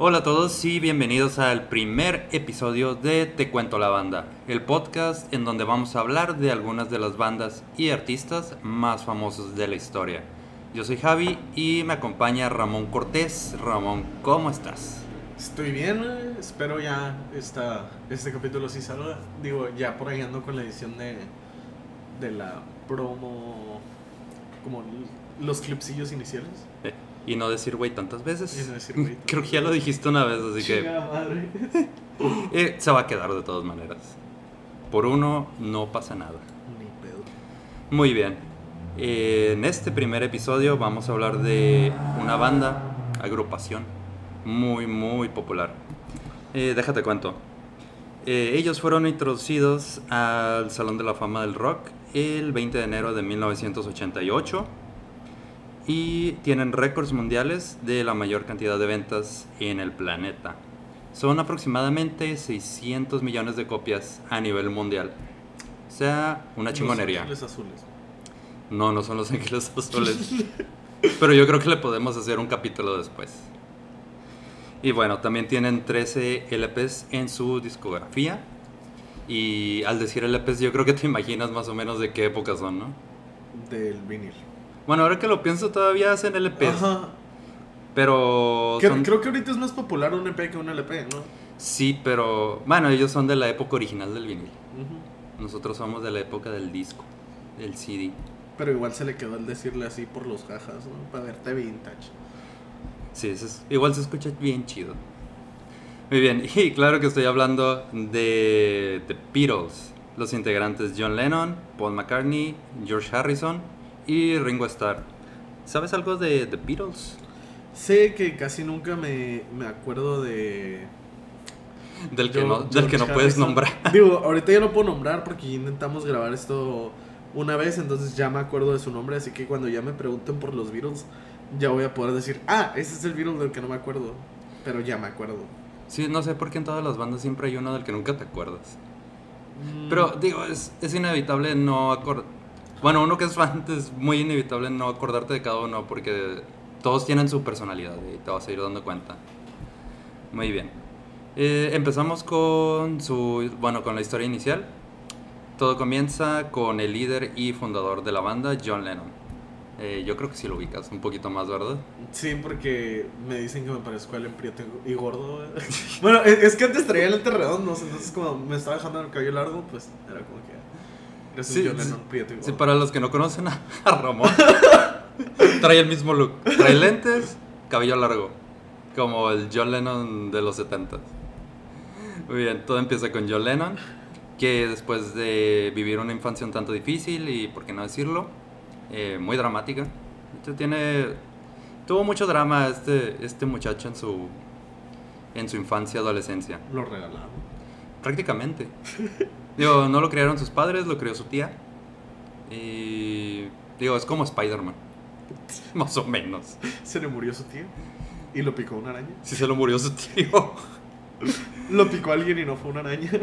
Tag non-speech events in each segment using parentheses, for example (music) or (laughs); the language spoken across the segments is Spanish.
Hola a todos y bienvenidos al primer episodio de Te Cuento la Banda, el podcast en donde vamos a hablar de algunas de las bandas y artistas más famosos de la historia. Yo soy Javi y me acompaña Ramón Cortés. Ramón, ¿cómo estás? Estoy bien, espero ya esta, este capítulo sí salga. Digo, ya por ahí ando con la edición de, de la promo, como los clipsillos iniciales. Eh, (laughs) y no decir güey tantas veces. No decir (laughs) Creo que ya lo dijiste una vez, así que madre. (laughs) eh, se va a quedar de todas maneras. Por uno no pasa nada. Ni pedo. Muy bien. Eh, en este primer episodio vamos a hablar de una banda, agrupación, muy, muy popular. Eh, déjate cuento. Ellos fueron introducidos al Salón de la Fama del Rock el 20 de enero de 1988 y tienen récords mundiales de la mayor cantidad de ventas en el planeta. Son aproximadamente 600 millones de copias a nivel mundial. O sea, una chingonería. Los Ángeles azules. No, no son los ángeles (laughs) azules. Pero yo creo que le podemos hacer un capítulo después. Y bueno, también tienen 13 LPs en su discografía. Y al decir LPs, yo creo que te imaginas más o menos de qué época son, ¿no? Del vinil. Bueno, ahora que lo pienso, todavía hacen LPs. Ajá. Pero. Son- Creo que ahorita es más popular un EP que un LP, ¿no? Sí, pero. Bueno, ellos son de la época original del vinil. Ujú. Nosotros somos de la época del disco, del CD. Pero igual se le quedó el decirle así por los jajas, ¿no? Para verte vintage. Sí, eso es- igual se escucha bien chido. Muy bien, (laughs) y claro que estoy hablando de The Beatles, los integrantes John Lennon, Paul McCartney, George Harrison y Ringo Starr. ¿Sabes algo de The Beatles? Sé que casi nunca me, me acuerdo de... Del que, Yo- no, del que no puedes Harrison. nombrar. (laughs) Digo, ahorita ya no puedo nombrar porque ya intentamos grabar esto una vez, entonces ya me acuerdo de su nombre, así que cuando ya me pregunten por los Beatles, ya voy a poder decir, ah, ese es el Beatle del que no me acuerdo, pero ya me acuerdo. Sí, no sé por qué en todas las bandas siempre hay uno del que nunca te acuerdas. Mm, Pero digo, es, es inevitable no acordar. Bueno, uno que es fan es muy inevitable no acordarte de cada uno porque todos tienen su personalidad y te vas a ir dando cuenta. Muy bien. Eh, empezamos con su, bueno, con la historia inicial. Todo comienza con el líder y fundador de la banda, John Lennon. Eh, yo creo que sí lo ubicas un poquito más, ¿verdad? Sí, porque me dicen que me parezco al Prieto y gordo. (laughs) bueno, es, es que antes traía lentes redondos, entonces como me estaba dejando el cabello largo, pues era como que... Eres Sí, un John. Lennon Prieto. Sí, para los que no conocen a, (laughs) a Ramón, (laughs) trae el mismo look. Trae lentes, cabello largo, como el John Lennon de los 70. Muy bien, todo empieza con John Lennon, que después de vivir una infancia un tanto difícil y, por qué no decirlo, eh, muy dramática. Hecho, tiene, tuvo mucho drama este, este muchacho en su, en su infancia, adolescencia. Lo regalaron. Prácticamente. (laughs) Digo, no lo criaron sus padres, lo crió su tía. Y. Digo, es como Spider-Man. (laughs) Más o menos. Se le murió su tío y lo picó una araña. Si se lo murió su tío. (laughs) Lo picó alguien y no fue una araña. (laughs)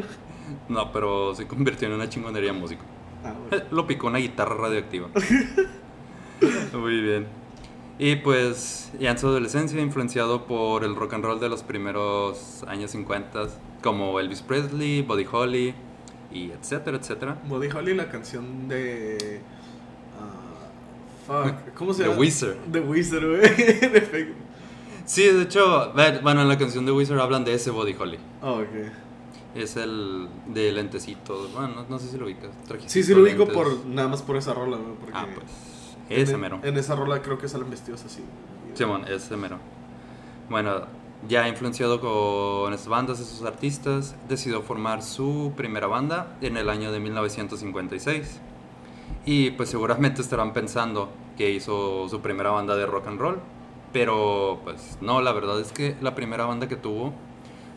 No, pero se convirtió en una chingonería músico. Ah, bueno. Lo picó una guitarra radioactiva. Muy bien. Y pues, ya en su adolescencia, influenciado por el rock and roll de los primeros años 50, como Elvis Presley, Buddy Holly, y etcétera, etcétera. Buddy Holly, la canción de. ah, fuck, ¿cómo se The llama? Wizard. The Wizard, güey. (laughs) En. Sí, de hecho, bueno, en la canción de Wizard hablan de ese Body Holly. Ah, ok. Es el de lentecitos. Bueno, no, no sé si lo ubicas. Sí, sí lo ubico lentes. por, nada más por esa rola, güey. Ah, pues. en- Ese mero. En esa rola creo que salen vestidos así. Simón, ese mero. Bueno, ya influenciado con estas bandas, esos artistas, decidió formar su primera banda en el año de 1956. Y pues seguramente estarán pensando que hizo su primera banda de rock and roll. Pero pues no, la verdad es que la primera banda que tuvo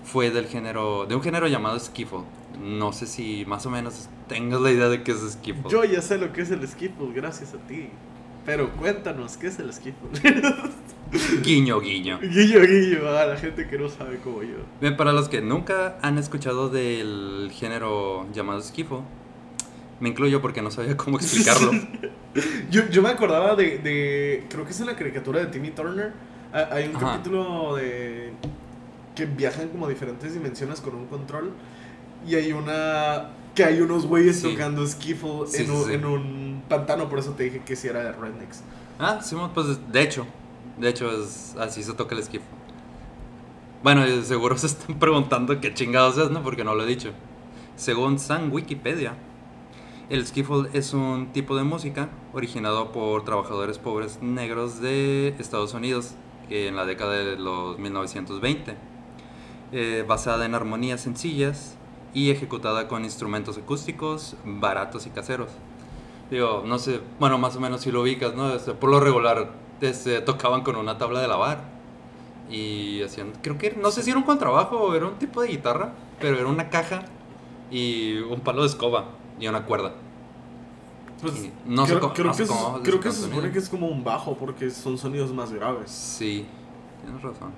fue del género, de un género llamado skiffle. No sé si más o menos tengas la idea de qué es skiffle. Yo ya sé lo que es el skiffle, gracias a ti. Pero cuéntanos, ¿qué es el skiffle? (laughs) Guiño, guiño. guillo, guillo, a la gente que no sabe como yo. Bien, para los que nunca han escuchado del género llamado skiffle, me incluyo porque no sabía cómo explicarlo. (laughs) Yo, yo me acordaba de, de. Creo que es en la caricatura de Timmy Turner. Hay un Ajá. capítulo de. que viajan como a diferentes dimensiones con un control. Y hay una. Que hay unos güeyes Sí. tocando skiffle Sí, en, sí, un, sí. en un pantano, por eso te dije que si era de Rednecks. Ah, sí, pues de hecho. De hecho, es, así se toca el skiff. Bueno, y seguro (laughs) se están preguntando qué chingados es, ¿no? Porque no lo he dicho. Según San Wikipedia, el skiffle es un tipo de música originado por trabajadores pobres negros de Estados Unidos en la década de los 1920, eh, basada en armonías sencillas y ejecutada con instrumentos acústicos baratos y caseros. Digo, no sé, bueno, más o menos si lo ubicas, ¿no? Este, por lo regular este, tocaban con una tabla de lavar y hacían, creo que, no sé si era un contrabajo o era un tipo de guitarra, pero era una caja y un palo de escoba y una cuerda. Pues, Y no sé creo, cómo- creo no que, sé es- creo que se sonido. supone que es como un bajo porque son sonidos más graves. Sí, tienes razón.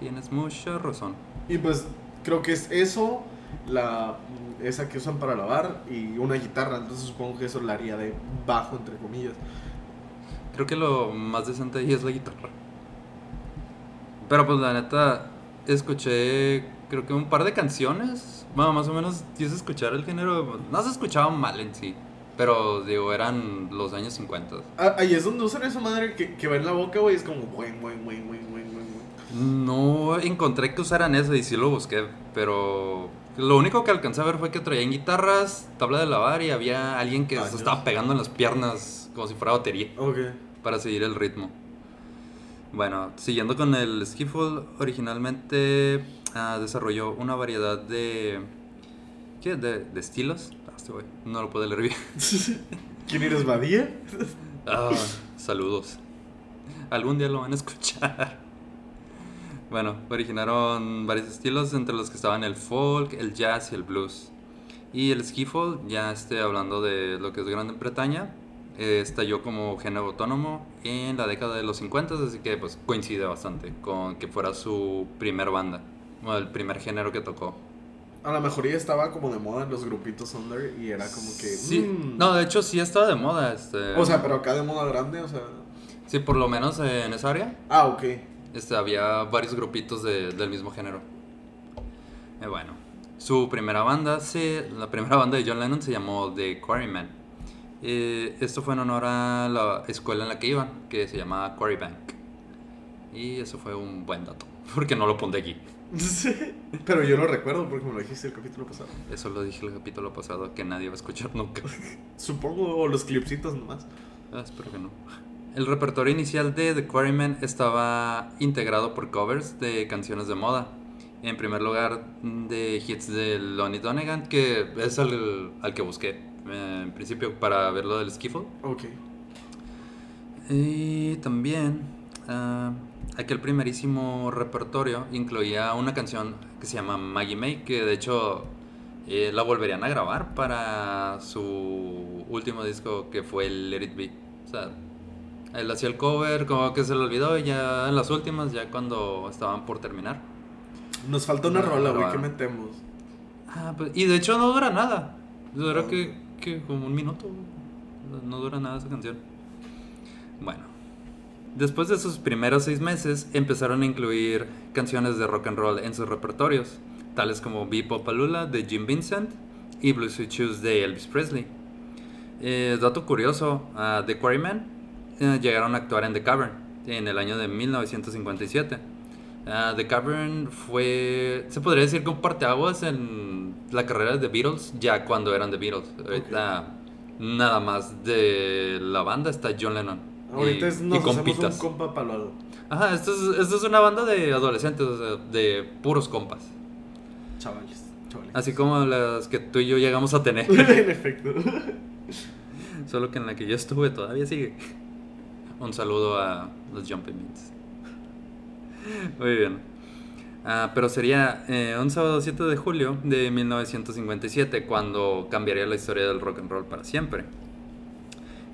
Tienes mucha razón. Y pues creo que es eso, la esa que usan para lavar y una guitarra. Entonces supongo que eso la haría de bajo, entre comillas. Creo que lo más decente ahí es la guitarra. Pero pues la neta, escuché creo que un par de canciones. Bueno, más o menos quise escuchar el género. No se escuchaba mal en sí. Pero digo, eran los años 50. Ah, ahí es donde usan esa madre que, que va en la boca, güey. Es como, buen, buen, buen, buen, buen, buen, buen. No encontré que usaran eso y sí lo busqué. Pero lo único que alcancé a ver fue que traían guitarras, tabla de lavar y había alguien que Ah, se estaba pegando en las piernas como si fuera batería. Ok. para seguir el ritmo. Bueno, siguiendo con el skiffle, originalmente ah, desarrolló una variedad de, ¿qué? de, de estilos. Ah, este güey, no lo puedo leer bien. (laughs) ¿Quién eres, Badía? Ah, saludos. Algún día lo van a escuchar. Bueno, originaron varios estilos, entre los que estaban el folk, el jazz y el blues. Y el skiffle, ya esté hablando de lo que es Gran Bretaña, eh, estalló como género autónomo en la década de los 50, así que pues coincide bastante con que fuera su primer banda, o el primer género que tocó. A lo mejor ya estaba como de moda en los grupitos under y era como que. Sí, mm. no, de hecho sí estaba de moda. Este, O sea, pero acá de moda grande, o sea. Sí, por lo menos en esa área. Ah, ok. Este, había varios grupitos de- del mismo género. Eh, bueno, su primera banda, se, la primera banda de John Lennon se llamó The Quarrymen. Eh, esto fue en honor a la escuela en la que iban, que se llamaba Quarrybank. Y eso fue un buen dato, (laughs) porque no lo pondré aquí. Pero yo lo recuerdo porque me lo dijiste el capítulo pasado. Eso lo dije el capítulo pasado, que nadie va a escuchar nunca. (laughs) Supongo, o los clipsitos nomás. Ah, espero que no. El repertorio inicial de The Quarrymen estaba integrado por covers de canciones de moda. En primer lugar, de hits de Lonnie Donegan, que es al, al que busqué eh, en principio para ver lo del skiffle. Ok. Y también ah, aquel primerísimo repertorio incluía una canción que se llama Maggie May, que de hecho eh, la volverían a grabar para su último disco que fue el Let It Be. O sea, él hacía el cover, como que se le olvidó y ya en las últimas, ya cuando estaban por terminar. Nos falta una No, rola, güey. ¿Qué grabaron. metemos? Ah, pues, y de hecho no dura nada. Dura que, que como un minuto. No dura nada esa canción. Bueno. Después de sus primeros seis meses, empezaron a incluir canciones de rock and roll en sus repertorios, tales como Bebopalula de Jim Vincent y Blue Sweet Shoes de Elvis Presley. Eh, dato curioso, ah, The Quarrymen eh, llegaron a actuar en The Cavern en el año de 1957. Ah, The Cavern fue, se podría decir que un parteaguas en la carrera de The Beatles, ya cuando eran The Beatles. Ahorita nada más de la banda está John Lennon. Ahorita y, es, y nos hacemos compitas. un compa para algo. Ajá, esto es, esto es una banda de adolescentes, o sea, de puros compas. Chavales, chavales. Así como las que tú y yo llegamos a tener. (laughs) en efecto. Solo que en la que yo estuve todavía sigue. Un saludo a los Jumping Beans. Muy bien. Ah, pero sería eh, un sábado 7 de julio de 1957 cuando cambiaría la historia del rock and roll para siempre.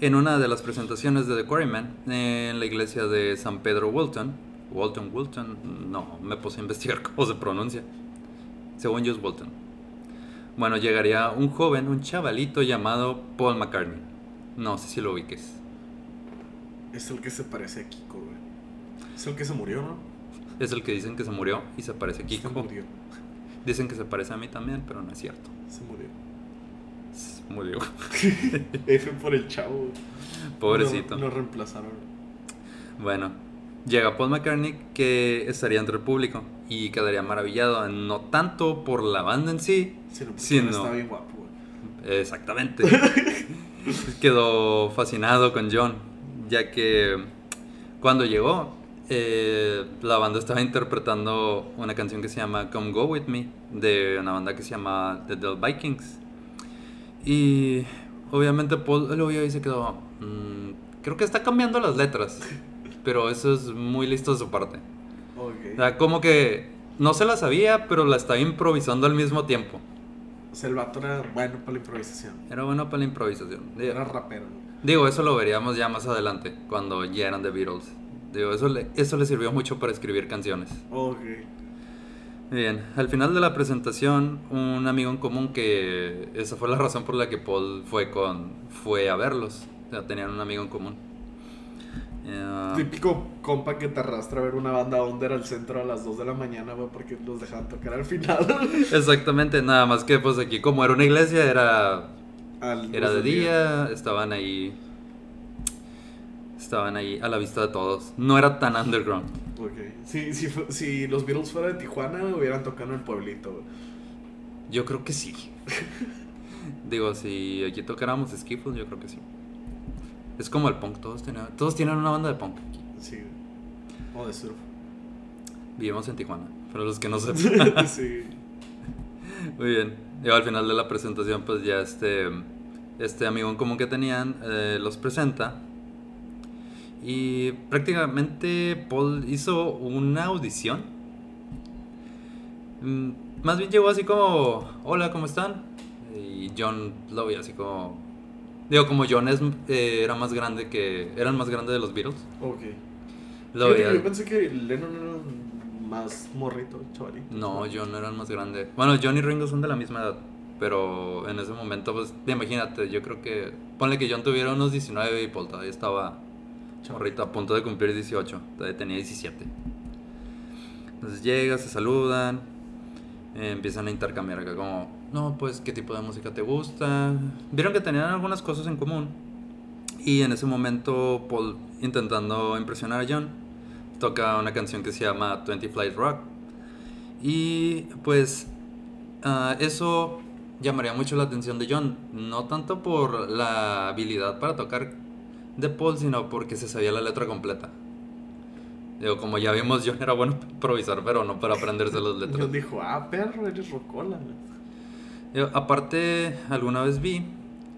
En una de las presentaciones de The Quarrymen en la iglesia de San Pedro Walton, Walton, Walton, no, me puse a investigar (laughs) cómo se pronuncia. Según yo es Walton. Bueno, llegaría un joven, un chavalito llamado Paul McCartney. No sé si lo ubiques. Es el que se parece a Kiko, güey. Es el que se murió, ¿no? es el que dicen que se murió y se parece a Se Kiko. murió. Dicen que se parece a mí también, pero no es cierto. Se murió. Se murió. (laughs) F por el chavo. Pobrecito. Lo, lo reemplazaron. Bueno, llega Paul McCartney que estaría entre el público y quedaría maravillado, no tanto por la banda en sí, Sí, no, porque Sí, no no. está bien guapo, güey. exactamente. (laughs) Quedó fascinado con John, ya que cuando llegó, eh, la banda estaba interpretando una canción que se llama Come Go With Me, de una banda que se llama The Del Vikings. Y obviamente Paul lo vio y se quedó, "Mm, creo que está cambiando las letras, (laughs) pero eso es muy listo de su parte. O sea, como que no se la sabía, pero la estaba improvisando al mismo tiempo. O sea, el vato era bueno para la improvisación. Era bueno para la improvisación. Era rapero. Digo, eso lo veríamos ya más adelante, cuando ya eran The Beatles. Digo, eso le, eso le sirvió mucho para escribir canciones. Ok. Bien, al final de la presentación, un amigo en común que esa fue la razón por la que Paul fue con fue a verlos. O sea, tenían un amigo en común. Eh, Típico compa que te arrastra a ver una banda under al centro a las 2 de la mañana, güey, porque los dejaban tocar al final. (laughs) exactamente, nada más que pues aquí como era una iglesia, era Al Era de día, estaban ahí. Estaban ahí a la vista de todos. No era tan underground. Ok. Si, si, si los Beatles fueran de Tijuana, hubieran tocado en el pueblito. Yo creo que sí. (laughs) Digo, si aquí tocáramos Skiffle, yo creo que sí. Es como el punk, todos tienen, todos tienen una banda de punk aquí. Sí. O de surf. Vivimos en Tijuana, pero los que no (laughs) sepan. sí. Muy bien. Digo, al final de la presentación, pues ya este, este amigo en común que tenían eh, los presenta. Y prácticamente Paul hizo una audición. Mm, Más bien llegó así como, hola, ¿cómo están? Y John lo veía así como... Digo, como John es, eh, era más grande que... Eran más grande de los Beatles. Ok. Lo veía... Yo pensé que Lennon más morrito, chavalito. No, John era el más grande. Bueno, John y Ringo son de la misma edad. Pero en ese momento, pues, imagínate, yo creo que. Ponle que John tuviera unos 19 y Paul todavía estaba morrito a punto de cumplir 18. Todavía tenía 17. Entonces llega, se saludan. eh, empiezan a intercambiar acá, como, no, pues, ¿qué tipo de música te gusta? Vieron que tenían algunas cosas en común. Y en ese momento, Paul, intentando impresionar a John, toca una canción que se llama 20 Flight Rock. Y pues ah, eso llamaría mucho la atención de John, no tanto por la habilidad para tocar de Paul, sino porque se sabía la letra completa. Digo, como ya vimos, John era bueno para improvisar, pero no para aprenderse las (laughs) letras. John dijo, ah, perro, eres rocola. güey". Digo, aparte, alguna vez vi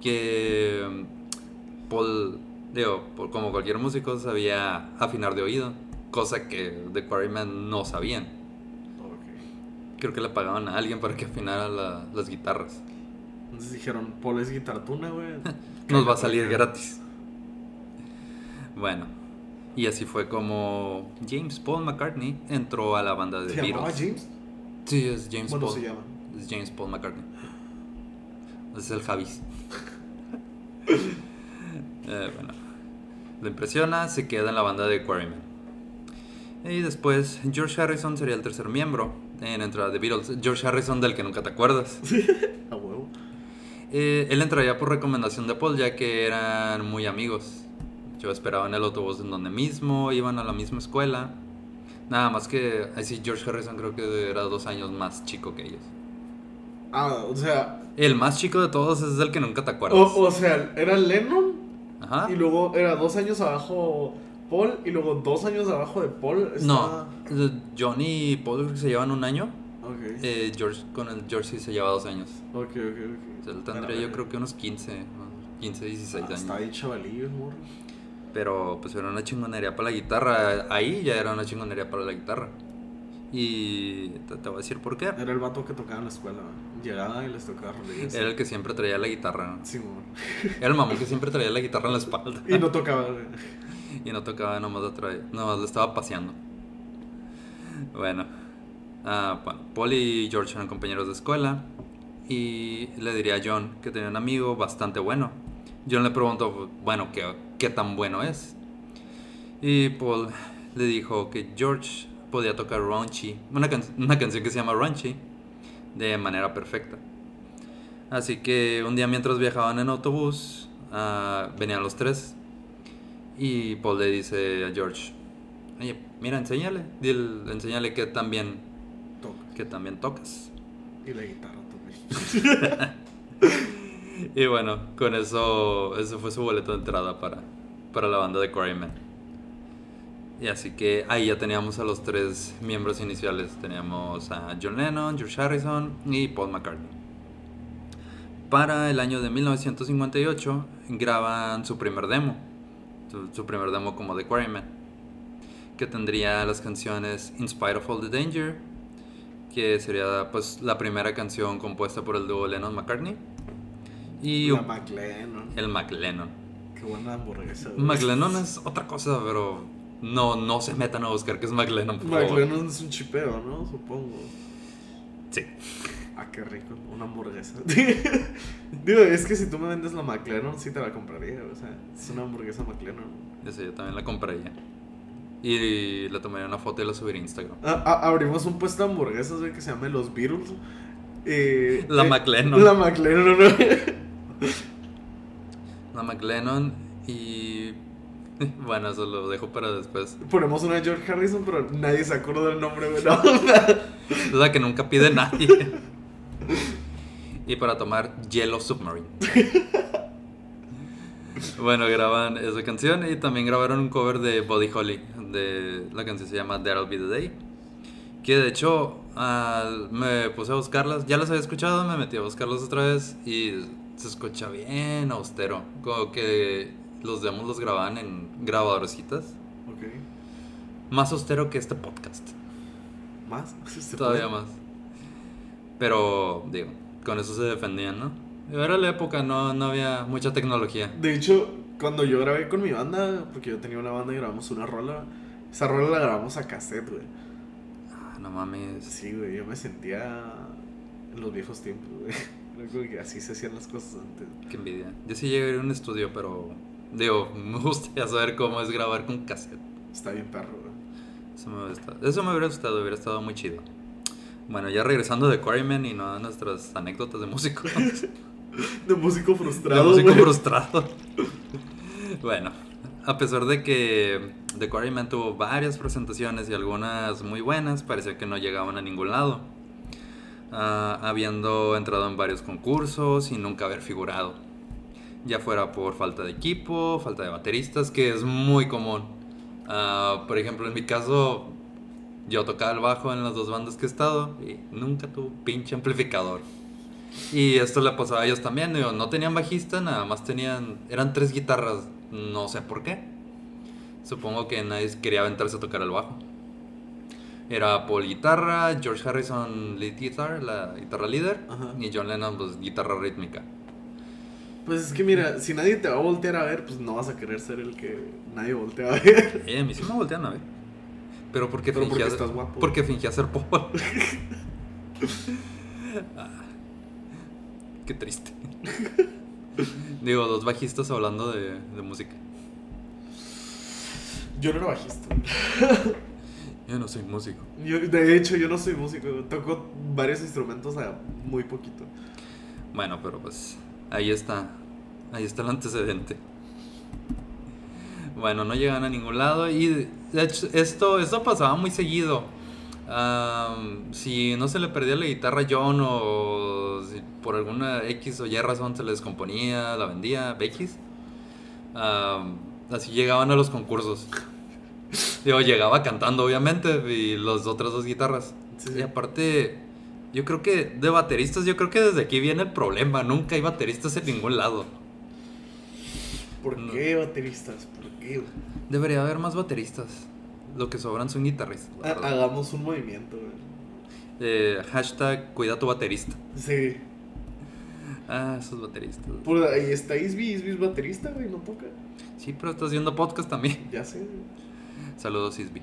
que mm, Paul, digo, por- como cualquier músico, sabía afinar de oído, cosa que The Quarrymen no sabían. Creo que le pagaban a alguien para que afinara la- las guitarras. Entonces dijeron, Paul es guitartuna, güey. (laughs) Nos va a salir gratis. Bueno, y así fue como James Paul McCartney entró a la banda de ¿Se llamaba Beatles. James? Sí, es James Bueno, Paul. se llama. Es James Paul McCartney. Es el Javis. (laughs) Eh, bueno, lo impresiona, se queda en la banda de Quarrymen. Y después George Harrison sería el tercer miembro en entrar a The Beatles. George Harrison del que nunca te acuerdas. (laughs) A huevo. Eh, él entraría por recomendación de Paul ya que eran muy amigos. Yo esperaba en el autobús en donde mismo, iban a la misma escuela. Nada más que, así George Harrison creo que era dos años más chico que ellos. Ah, o sea, El más chico de todos es el que nunca te acuerdas. o, o sea, era Lennon Ajá. y luego era dos años abajo Paul y luego dos años abajo de Paul. No, estaba- eh, John y Paul creo que se llevan un año. Ok. Eh, George con el George sí se lleva dos años. ok, ok, ok. O sea, él tendría yo creo que unos 15, ¿no? 15, 16 Ah, años. Está ahí chavalillo, el morro. Pero pues era una chingonería para la guitarra. Ahí ya era una chingonería para la guitarra. Y te, te voy a decir por qué. Era el vato que tocaba en la escuela. ¿no? Llegaba y les tocaba rodillas. Era el que siempre traía la guitarra. Sí, amor. Era el mamón que siempre traía la guitarra en la espalda. (laughs) Y no tocaba. Y no tocaba, nomás la traía. Nomás lo estaba paseando. Bueno. bueno, Paul y George eran compañeros de escuela. Y le diría a John que tenía un amigo bastante bueno. John le preguntó, bueno, ¿qué, qué tan bueno es? Y Paul le dijo que George podía tocar raunchy, una, can- una canción que se llama raunchy, de manera perfecta. Así que un día mientras viajaban en autobús, ah, venían los tres y Paul le dice a George, oye, mira, enséñale, dile, enséñale que también, Toca. que también tocas. Y la guitarra también. (laughs) Y bueno, con eso, eso fue su boleto de entrada para, para la banda de Quarrymen. Y así que ahí ya teníamos a los tres miembros iniciales. Teníamos a John Lennon, George Harrison y Paul McCartney. Para el año de 1958 graban su primer demo. Su, su primer demo como The Quarrymen. Que tendría las canciones In Spite of All the Danger. Que sería pues la primera canción compuesta por el dúo Lennon-McCartney. Y la McLennan. el McLennan. Qué buena hamburguesa. güey. McLennan es otra cosa, pero no, no se metan a buscar que es McLennan, por favor. McLennan es un chipeo, ¿no? Supongo. Sí. Ah, qué rico. Una hamburguesa. (laughs) Digo, es que si tú me vendes la McLennan, sí te la compraría. O sea, es una hamburguesa McLennan. Esa yo también la compraría. Y le tomaría una foto y la subiría a Instagram. Ah, ah, abrimos un puesto de hamburguesas, güey, que se llama Los Beatles. Eh, La eh, McLennan. La McLennan, ¿no? (laughs) La McLennan y... (laughs) Bueno, eso lo dejo para después. Ponemos una de George Harrison, pero nadie se acuerda del nombre, güey. No. Es la que nunca pide nadie. (laughs) y para tomar Yellow Submarine. bueno, graban esa canción y también grabaron un cover de Buddy Holly. De, la canción se llama That'll Be the Day. Que de hecho me puse a buscarlas. Ya las había escuchado, me metí a buscarlas otra vez y se escucha bien austero. Como que los demos los grababan en grabadorcitas. ok. Más austero que este podcast. ¿Más? ¿Se Todavía puede? más. Pero, digo, con eso se defendían, ¿no? Era la época, no, no había mucha tecnología. De hecho, cuando yo grabé con mi banda, porque yo tenía una banda y grabamos una rola, esa rola la grabamos a cassette, güey. Ah, no mames. Sí, güey, yo me sentía en los viejos tiempos, güey. (laughs) Como que así se hacían las cosas antes. Qué envidia. Yo sí llegué a ir a un estudio, pero, digo, (laughs) me gustaría saber cómo es grabar con cassette. Está bien perro, güey. Eso me, hubiera estado, eso me hubiera gustado, hubiera estado muy chido. Bueno, ya regresando de Quarrymen y no a nuestras anécdotas de músico. (laughs) De músico de frustrado, músico güey. frustrado. (laughs) bueno, a pesar de que The Quarrymen tuvo varias presentaciones y algunas muy buenas, parecía que no llegaban a ningún lado. Ah, habiendo entrado en varios concursos y nunca haber figurado. Ya fuera por falta de equipo, falta de bateristas, que es muy común. Ah, por ejemplo, en mi caso, yo tocaba el bajo en las dos bandas que he estado y nunca tuve pinche amplificador. Y esto le pasaba a ellos también, digo, no tenían bajista, nada más tenían, eran tres guitarras, no sé por qué. Supongo que nadie quería aventarse a tocar el bajo. Era Paul guitarra, George Harrison lead guitar, la guitarra líder, Ajá. y John Lennon pues guitarra rítmica. Pues es que mira, si nadie te va a voltear a ver, pues no vas a querer ser el que nadie voltea a ver. Eh, a mí sí me voltean a ver. Pero porque Pero fingía porque estás guapo. Porque fingía ser (laughs) Paul. Ah, qué triste. Digo, dos bajistas hablando de, de música. Yo no era bajista. Yo no soy músico. Yo, de hecho, yo no soy músico. Toco varios instrumentos a muy poquito. Bueno, pero pues ahí está. Ahí está el antecedente. Bueno, no llegan a ningún lado y de hecho esto, esto pasaba muy seguido. Am, si no se le perdía la guitarra a John o si por alguna X o Y razón se le descomponía, la vendía, X. am, así llegaban a los concursos. Digo, llegaba cantando obviamente y las otras dos guitarras. Sí, Y aparte, yo creo que de bateristas, yo creo que desde aquí viene el problema. Nunca hay bateristas en ningún lado. ¿Por qué bateristas? Debería haber más bateristas. Lo que sobran son guitarristas. la Ha- verdad. Hagamos un movimiento, güey. Eh, hashtag cuida tu baterista. Sí. Ah, esos bateristas. Por ahí está Isby, Isby es baterista, güey, no toca. Sí, pero estás haciendo podcast también. Ya sé, güey. Saludos, Isby.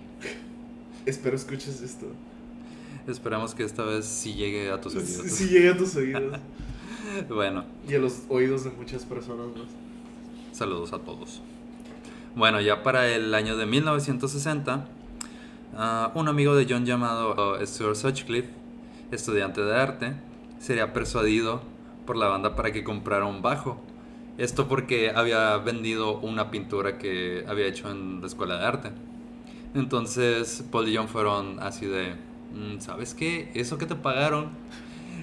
Espero escuches esto. Esperamos que esta vez sí llegue a tus oídos. Si llega a tus (laughs) oídos. Bueno, y a los oídos de muchas personas más. Saludos a todos. Bueno, ya para el año de 1960 Ah, un amigo de John llamado Stuart Sutcliffe, estudiante de arte, sería persuadido por la banda para que comprara un bajo. Esto porque había vendido una pintura que había hecho en la escuela de arte. Entonces Paul y John fueron así de, "Mm, ¿sabes qué? Eso que te pagaron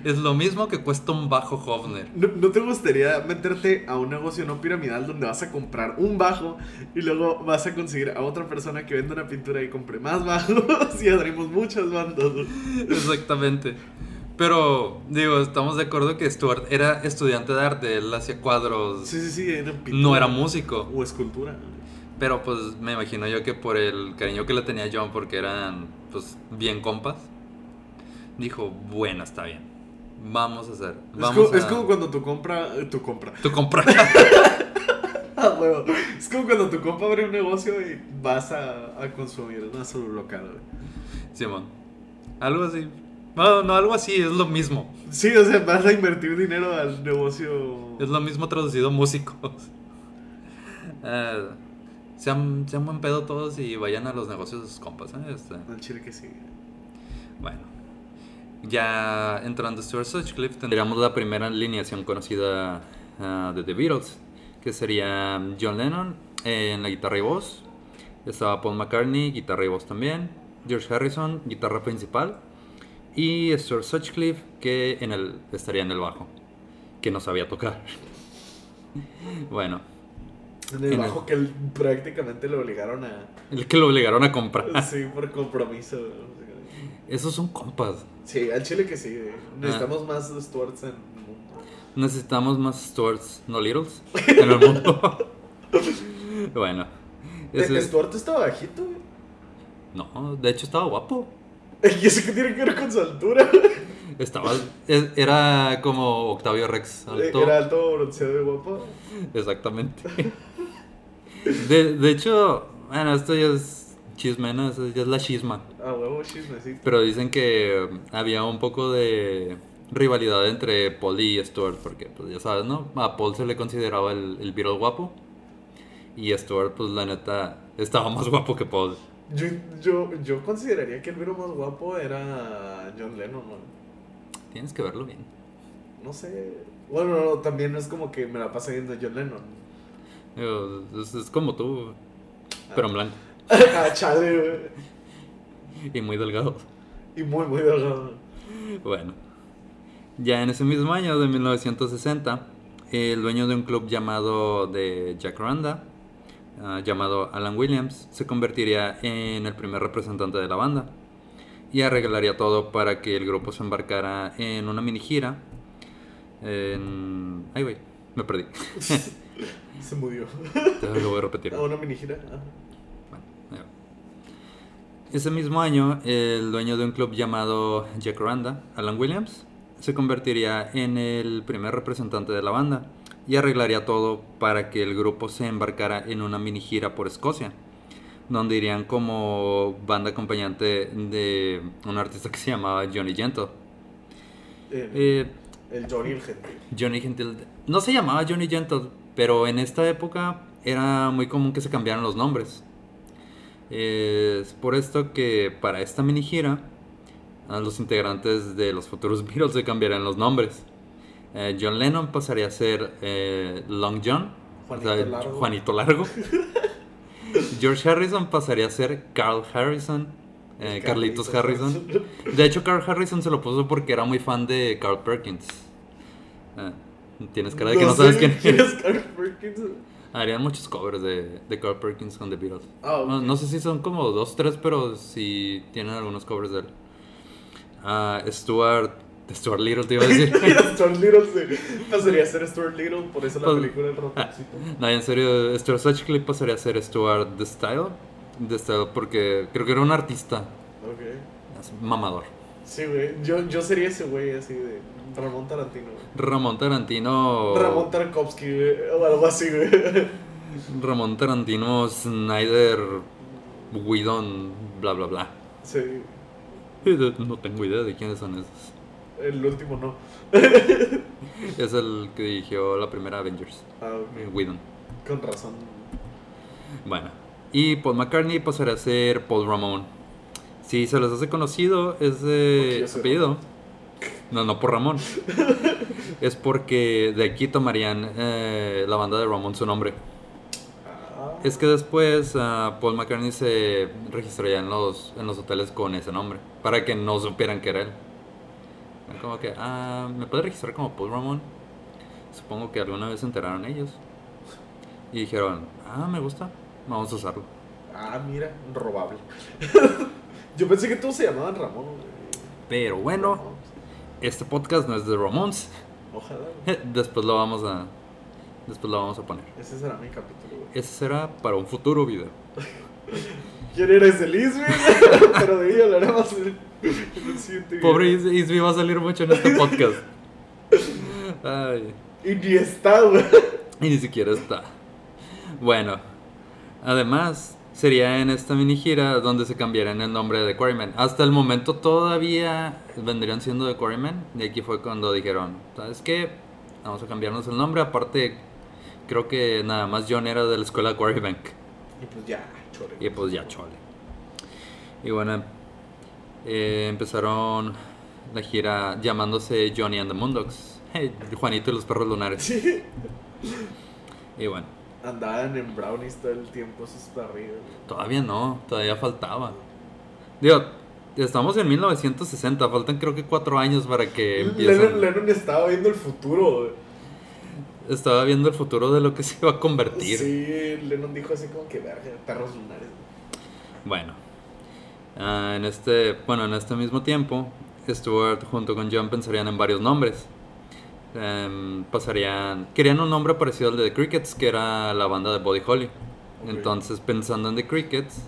es lo mismo que cuesta un bajo Hofner. ¿No, no te gustaría meterte a un negocio no piramidal donde vas a comprar un bajo y luego vas a conseguir a otra persona que venda una pintura y compre más bajos (laughs) y abrimos muchas bandas? Exactamente. Pero, digo, estamos de acuerdo que Stuart era estudiante de arte, él hacía cuadros, Sí, sí, sí, era pintura. no era músico. O escultura. Pero pues me imagino yo que por el cariño que le tenía John, porque eran pues bien compas, dijo, bueno, está bien, vamos a hacer. Es como, a... es como cuando tu compra, tu compra. Tú compras. (laughs) Ah. Es como cuando tu compa abre un negocio y vas a, a consumir a su local. Simón. Algo así. No, no, algo así, es lo mismo. Sí, o sea, vas a invertir dinero al negocio. Es lo mismo traducido músicos. Eh, sean, sean buen pedo todos y vayan a los negocios de sus compas. ¿eh? Este, Al chile que sí. Bueno, ya entrando Stuart Sutcliffe, tendríamos la primera alineación conocida ah, de The Beatles, que sería John Lennon eh, en la guitarra y voz, estaba Paul McCartney, guitarra y voz también, George Harrison, guitarra principal, y Stuart Sutcliffe, que en el, estaría en el bajo, que no sabía tocar. (laughs) bueno, En el En bajo que él prácticamente le obligaron a. el que lo obligaron a comprar. (laughs) Sí, por compromiso. Esos son compas. Sí, al chile que sí. güey. Necesitamos más Stuarts en el mundo. Necesitamos más Stuarts, no Littles, (laughs) en el mundo. (laughs) bueno. Eh, Stuart está bajito, güey. no, de hecho estaba guapo. (laughs) ¿Y eso qué tiene que ver con su altura? Estaba, era como Octavio Rex, alto. Era alto, bronceado y guapo. Exactamente. De, de hecho, bueno, esto ya es chisme, ¿no? Eso ya es la chisma. Ah, huevo, chismecito. Pero dicen que había un poco de rivalidad entre Paul y Stuart, porque pues ya sabes, ¿no? A Paul se le consideraba el, el Beatle guapo. Y Stuart, pues la neta, estaba más guapo que Paul. Yo, yo, yo consideraría que el viro más guapo era John Lennon, ¿no? Tienes que verlo bien. No sé. Bueno, no, también no es como que me la pase viendo John Lennon. Es, es como tú, pero en blanco. Ah, chale, güey. Y muy delgado. Y muy, muy delgado. Bueno, ya en ese mismo año de 1960, el dueño de un club llamado de Jacaranda, ah, llamado Alan Williams, se convertiría en el primer representante de la banda y arreglaría todo para que el grupo se embarcara en una mini gira. En... Ay, güey, me perdí. (laughs) Se murió. Lo voy a repetir. A una mini gira. Ese mismo año, el dueño de un club llamado Jacaranda, Alan Williams, se convertiría en el primer representante de la banda y arreglaría todo para que el grupo se embarcara en una mini gira por Escocia, donde irían como banda acompañante de un artista que se llamaba Johnny Gentle. El, Eh, el Johnny gentil. Johnny Gentle no se llamaba Johnny Gentle, pero en esta época era muy común que se cambiaran los nombres. Es por esto que para esta mini gira a los integrantes de los futuros (laughs) Beatles se cambiarían los nombres. Eh, John Lennon pasaría a ser eh, Long John, o sea, Juanito Largo. Juanito Largo. (laughs) George Harrison pasaría a ser Carl Harrison, eh, Carlitos Harrison. De hecho, Carl Harrison se lo puso porque era muy fan de Carl Perkins. Ah, tienes cara de que no, sabes quién es Carl Perkins. Harían muchos covers de, de Carl Perkins con The Beatles. Ah, no, no sé si son como dos, tres, pero sí tienen algunos covers de él. Ah, Stuart, Stuart Little te iba a decir. (laughs) Stuart Little se pasaría a ser Stuart Little, por eso la Pues- película del ratoncito. (laughs) no, en serio, Stuart Sutcliffe pasaría a ser Stuart The Style. The Style porque creo que era un artista. Ok. es mamador. Sí, güey. Yo, yo sería ese güey así de Ramón Tarantino. güey. Ramón Tarantino. Ramón Tarkovsky, güey. O algo así, güey. Ramón Tarantino, Snyder, Whedon, bla bla bla. Sí. No tengo idea de quiénes son esos. El último no. (laughs) Es el que dirigió la primera Avengers, Ah, eh. Whedon. Con razón. Bueno, y Paul McCartney pasaría a ser Paul Ramón. Si se les hace conocido yo soy apellido, no, no por Ramón, es porque de aquí tomarían eh, la banda de Ramón su nombre. Ah, Es que después ah, Paul McCartney se registraría en los, en los hoteles con ese nombre, para que no supieran que era él. Como que, ah, ¿me puede registrar como Paul Ramón? Supongo que alguna vez se enteraron ellos. Y dijeron, ah, me gusta, vamos a usarlo. ah, mira, robable. (laughs) Yo pensé que todos se llamaban Ramón. güey. Pero bueno, este podcast no es de Ramones. Ojalá. (laughs) Después lo vamos a, después lo vamos a poner. Ese será mi capítulo, güey. Ese será para un futuro video. ¿Quién era ese güey? (laughs) Pero de ello hablaremos en en el siguiente video. Pobre Is- Isby va a salir mucho en este podcast. (laughs) Ay. Y ni está, güey. Y ni siquiera está. Bueno, además sería en esta mini gira donde se cambiarían el nombre de Quarrymen. Hasta el momento todavía vendrían siendo The Quarrymen. Y aquí fue cuando dijeron, ¿sabes qué? Vamos a cambiarnos el nombre. Aparte, creo que nada más John era de la escuela Quarrybank. Y pues ya, chore. Y pues ya, chole. Y bueno, eh, empezaron la gira llamándose Johnny and the Moondogs. (laughs) Hey, Juanito y los perros lunares. Sí. Y bueno. Andaban en brownies todo el tiempo, arriba. güey. Todavía no, todavía faltaba. Digo, estamos en 1960, faltan creo que cuatro años para que empiecen. Lennon, Lennon estaba viendo el futuro, güey. Estaba viendo el futuro de lo que (laughs) se iba a convertir. Sí, Lennon dijo así como que verga, perros lunares. Bueno, ah, en este, bueno, en este mismo tiempo, Stewart junto con John pensarían en varios nombres. Em, pasarían, querían un nombre parecido al de The Crickets, que era la banda de Buddy Holly. Entonces, pensando en The Crickets,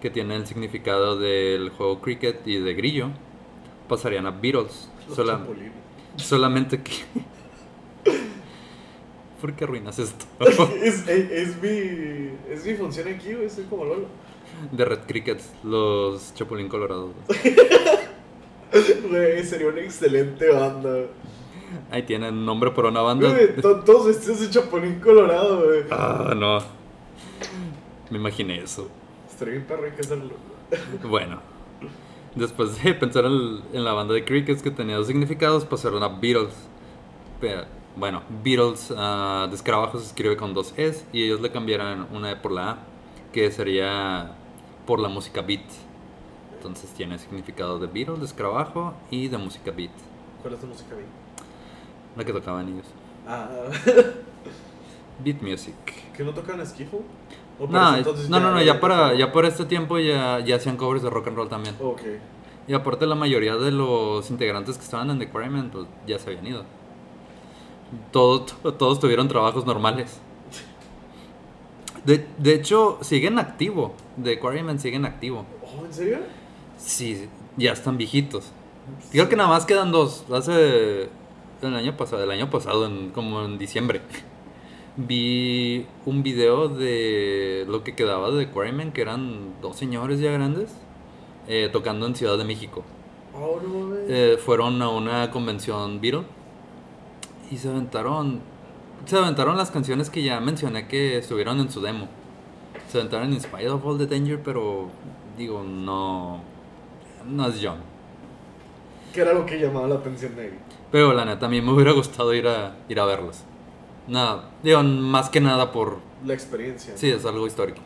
que tiene el significado del juego cricket y de grillo, pasarían a Beatles. Sola- solamente que. (laughs) ¿Por qué arruinas esto? (laughs) es, es, es mi, es mi función aquí, güey, soy como Lolo. de Red Crickets, los Chapulín Colorados. (laughs) Güey, sería una excelente banda. Ahí tienen nombre por una banda. Güey, todos vestidos de chapulín colorado, güey. Ah, no. Me imaginé eso. Estaría bien perro, hay que hacerlo. (laughs) Bueno, después de pensar en, en la banda de Crickets que tenía dos significados, pasaron a Beatles. Pe- Bueno, Beatles ah, de escarabajo se escribe con dos S y ellos le cambiaron una E por la A, que sería por la música beat. Entonces tiene significado de Beatles, de escarabajo y de música beat, ¿Cuál es tu música, güey? La que tocaban ellos. Ah, Beat music. ¿que no tocan skiffle? ¿O para No, entonces no, no, no, ya para, ya por este tiempo ya, ya hacían covers de rock and roll también. Ok. Y aparte la mayoría de los integrantes que estaban en The Quarrymen pues ya se habían ido. Todo- to- todos tuvieron trabajos normales. De, de hecho, siguen activo. The Quarrymen siguen activo. Oh, ¿en serio? Sí, ya están viejitos. Creo que nada más quedan dos. Hace el año pasado, el año pasado, en, como en diciembre, vi un video de lo que quedaba de The Quarrymen, que eran dos señores ya grandes, eh, tocando en Ciudad de México. Oh, no. Eh, fueron a una convención Beatle y se aventaron se aventaron las canciones que ya mencioné que estuvieron en su demo. Se aventaron In Spite of All the Danger, pero digo, no no es John. ¿Qué era lo que llamaba la atención de él? Pero la neta a mí me hubiera gustado ir a ir a verlos. Nada, digo, más que nada por La experiencia. sí, es algo histórico.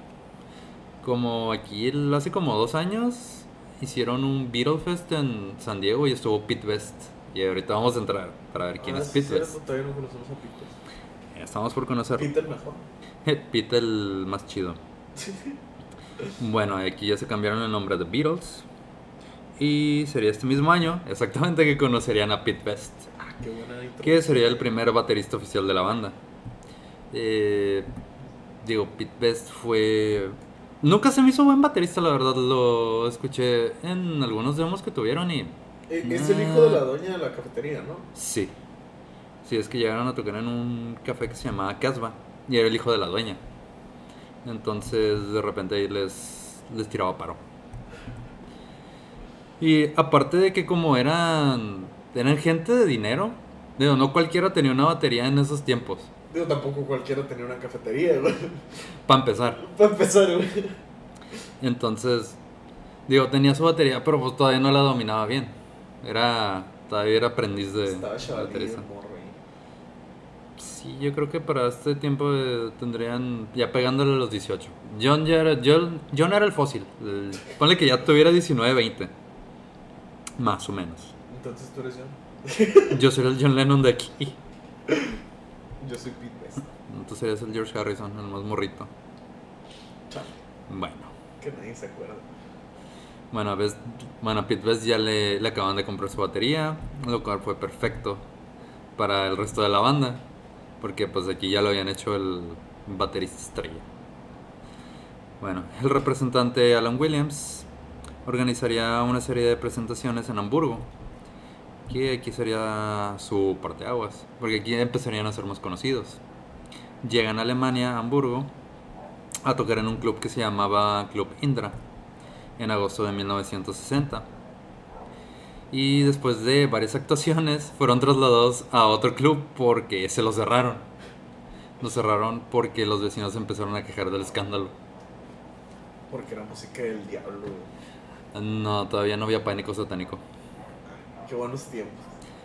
Como aquí el- hace como dos años hicieron un Beatle Fest en San Diego y estuvo Pete Best. Y ahorita vamos a entrar para ver quién Ah, es sí, Pete cierto, Best. Todavía no conocemos a Peter. Estamos por conocer. Peter mejor. (laughs) Pete el más chido. (laughs) Bueno, aquí ya se cambiaron el nombre de Beatles. Y sería este mismo año, exactamente, que conocerían a Pete Best. Ah, qué buena intro. Que sería el primer baterista oficial de la banda. Eh, digo, Pete Best fue... Nunca se me hizo buen baterista, la verdad. Lo escuché en algunos demos que tuvieron y... Eh, Es el hijo de la doña de la cafetería, ¿no? Sí. Sí, es que llegaron a tocar en un café que se llamaba Casbah y era el hijo de la dueña. Entonces, de repente ahí les, les tiraba paro. Y aparte de que como eran eran gente de dinero, digo, no cualquiera tenía una batería en esos tiempos. Digo, tampoco cualquiera tenía una cafetería, güey. Para empezar. Para empezar, güey. Entonces, Digo, tenía su batería, pero pues todavía no la dominaba bien. Era. Todavía era aprendiz de baterista. Sí, yo creo que para este tiempo eh, tendrían. Ya pegándole a los 18. John ya era. John, John era el fósil. El- ponle que ya tuviera 19, 20. Más o menos. Entonces tú eres John. Yo sería el John Lennon de aquí. Yo soy Pete Best. Tú serías el George Harrison, el más morrito. Chale, Bueno. que nadie se acuerda. Bueno, ves, bueno, a Pete Best ya le, le acaban de comprar su batería, lo cual fue perfecto para el resto de la banda, porque pues aquí ya lo habían hecho el baterista estrella. Bueno, el representante Alan Williams organizaría una serie de presentaciones en Hamburgo, que aquí sería su parteaguas, porque aquí empezarían a ser más conocidos. Llegan a Alemania, a Hamburgo, a tocar en un club que se llamaba Club Indra en agosto de 1960. Y después de varias actuaciones fueron trasladados a otro club porque se lo cerraron. Lo cerraron porque los vecinos empezaron a quejar del escándalo. Porque era música del diablo. No, todavía no había pánico satánico. Qué buenos tiempos.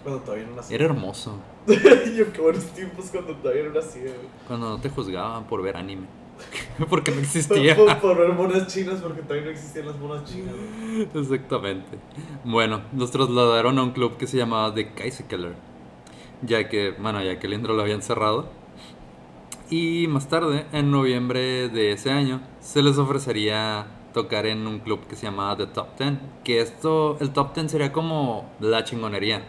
Cuando todavía no nací. Era hermoso. (laughs) Yo, qué buenos tiempos cuando todavía no nací. Cuando no te juzgaban por ver anime. (laughs) porque no existía. Por, por ver monas chinas, porque todavía no existían las monas chinas. güey. Exactamente. Bueno, los trasladaron a un club que se llamaba The Kaiserkeller. Ya que, bueno, ya que el Indra lo habían cerrado. Y más tarde, en noviembre de ese año, se les ofrecería tocar en un club que se llamaba The Top Ten. Que esto, el Top Ten sería como la chingonería.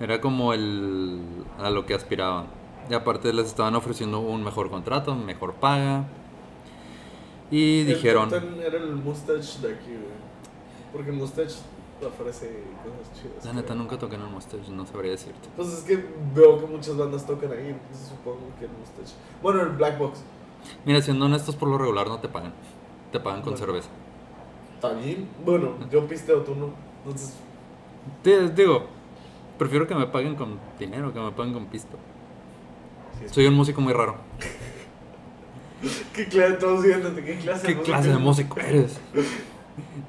Era como el, a lo que aspiraban. Y aparte les estaban ofreciendo un mejor contrato, mejor paga. Y El dijeron... Top Ten era el mustache de aquí, güey. Porque el mustache ofrece cosas chidas. La neta, creo. nunca toqué en el Mustache, no sabría decirte. Pues es que veo que muchas bandas tocan ahí, entonces supongo que el mustache. Bueno, el Black Box. Mira, siendo honestos, por lo regular no te pagan. Te pagan con Bueno. cerveza. Está bien. Bueno, yo pisteo, tú no. Entonces, Te- digo, prefiero que me paguen con dinero que me paguen con pisto. sí, Soy un músico muy raro. (laughs) ¿Qué clase, todos viendo, ¿qué clase ¿Qué clase de músico eres?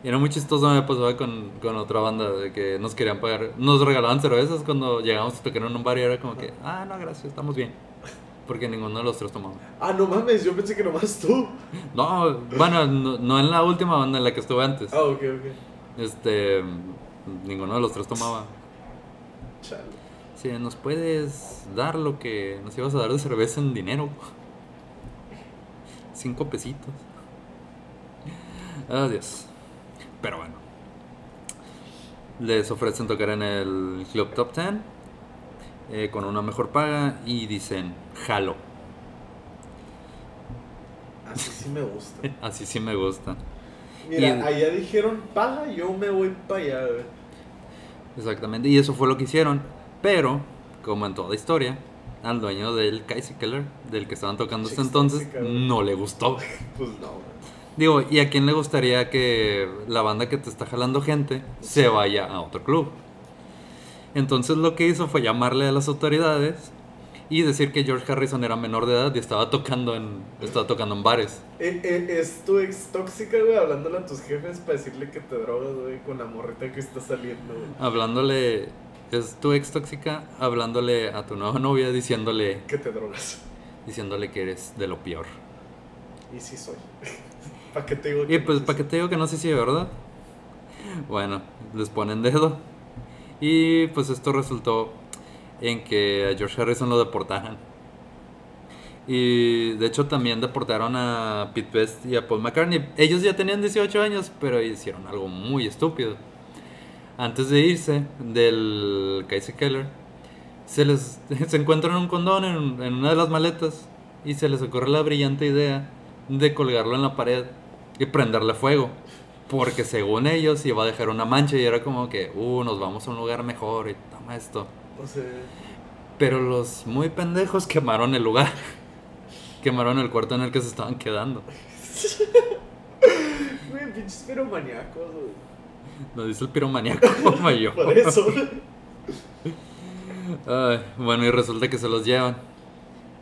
Y era muy chistoso, me pasaba con, con otra banda de que nos querían pagar. Nos regalaban cervezas cuando llegábamos a tocar en un bar y era como que, ah, no, gracias, estamos bien. Porque ninguno de los tres tomaba. Ah, no mames, yo pensé que nomás tú. No, bueno, no, no en la última banda en la que estuve antes. Ah, ok, ok. Este, ninguno de los tres tomaba. Chale. Sí, ¿nos puedes dar lo que nos ibas a dar de cerveza en dinero? Cinco pesitos. Adiós. Pero bueno. Les ofrecen tocar en el Club Top Ten eh, con una mejor paga y dicen, jalo. Así sí me gusta. (laughs) Así sí me gusta. Mira, allá dijeron, paga, yo me voy para allá. Exactamente. Y eso fue lo que hicieron. Pero, como en toda historia, al dueño del Kaiserkeller, del que estaban tocando hasta entonces, no le gustó. (laughs) Pues no. Digo, ¿y a quién le gustaría que la banda que te está jalando gente se vaya a otro club? Entonces lo que hizo fue llamarle a las autoridades y decir que George Harrison era menor de edad y estaba tocando en, estaba tocando en bares. Eh, eh, es tu ex tóxica, güey, hablándole a tus jefes para decirle que te drogas, güey, con la morrita que está saliendo, güey. Hablándole, es tu ex tóxica, hablándole a tu nueva novia, diciéndole, Que te drogas. diciéndole que eres de lo peor. Y sí soy. (laughs) ¿Para qué te digo Y que pues, no ¿para qué te digo que no sé si es verdad? Bueno, les ponen dedo. Y pues esto resultó en que a George Harrison lo deportaran. Y de hecho también deportaron a Pete Best y a Paul McCartney. Ellos ya tenían 18 años, pero hicieron algo muy estúpido. Antes de irse del Kaiser Keller, se les (laughs) se encuentran un condón en una de las maletas y se les ocurre la brillante idea de colgarlo en la pared y prenderle fuego. Porque según ellos iba a dejar una mancha y era como que, uh, nos vamos a un lugar mejor y toma esto. O sea, Pero los muy pendejos (laughs) quemaron el lugar. Quemaron el cuarto en el que se estaban quedando. (laughs) güey, pinches piromaniacos, güey. Nos dice el piromaníaco (laughs) como yo. Por eso. Ay, bueno, y resulta que se los llevan.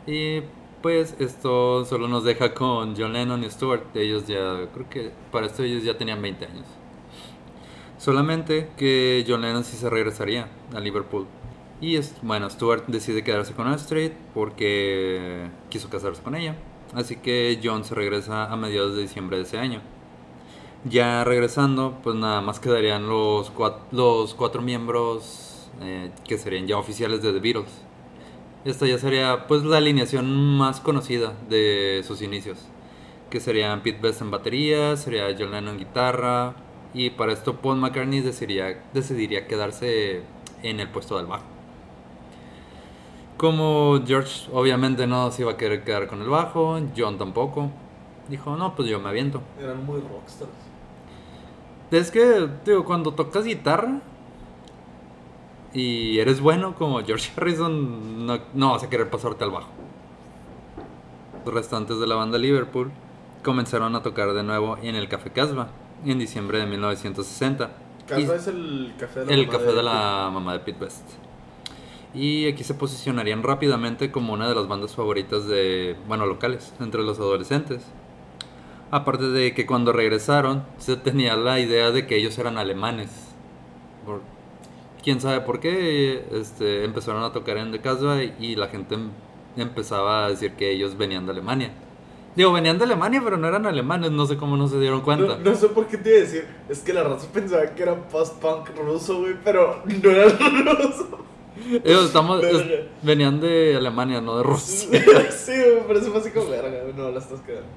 Y pues esto solo nos deja con John Lennon y Stewart. Ellos ya, creo que para esto ellos ya tenían 20 años. Solamente que John Lennon sí se regresaría a Liverpool. Y bueno, Stewart decide quedarse con Astrid porque quiso casarse con ella. Así que John se regresa a mediados de diciembre de ese año. Ya regresando, pues nada más quedarían los cuatro, los miembros eh, que serían ya oficiales de The Beatles. Esta ya sería pues la alineación más conocida de sus inicios. Que serían Pete Best en batería, sería John Lennon en guitarra. Y para esto Paul McCartney decidiría, decidiría quedarse en el puesto del bajo. Como George obviamente no se iba a querer quedar con el bajo, John tampoco. Dijo, no, pues yo me aviento. Eran muy rockstars. Es que, digo, cuando tocas guitarra y eres bueno como George (laughs) Harrison, no, no vas a querer pasarte al bajo. Los restantes de la banda Liverpool comenzaron a tocar de nuevo en el Café Casbah en diciembre de 1960. Casbah es el café de la el mamá café de la mamá de Pete Best. Y aquí se posicionarían rápidamente como una de las bandas favoritas de, bueno, locales, entre los adolescentes. Aparte de que cuando regresaron se tenía la idea de que ellos eran alemanes. Por- quién sabe por qué, este, empezaron a tocar en The Casbah y la gente em- empezaba a decir que ellos venían de Alemania. Digo, venían de Alemania, pero no eran alemanes, no sé cómo no se dieron cuenta. No, no sé por qué te iba a decir. Es que la raza pensaba que era post-punk ruso, güey, pero no era ruso. Ellos estamos, es- venían de Alemania, no de Rusia. sí, güey, pero eso fue así como verga, no la estás quedando.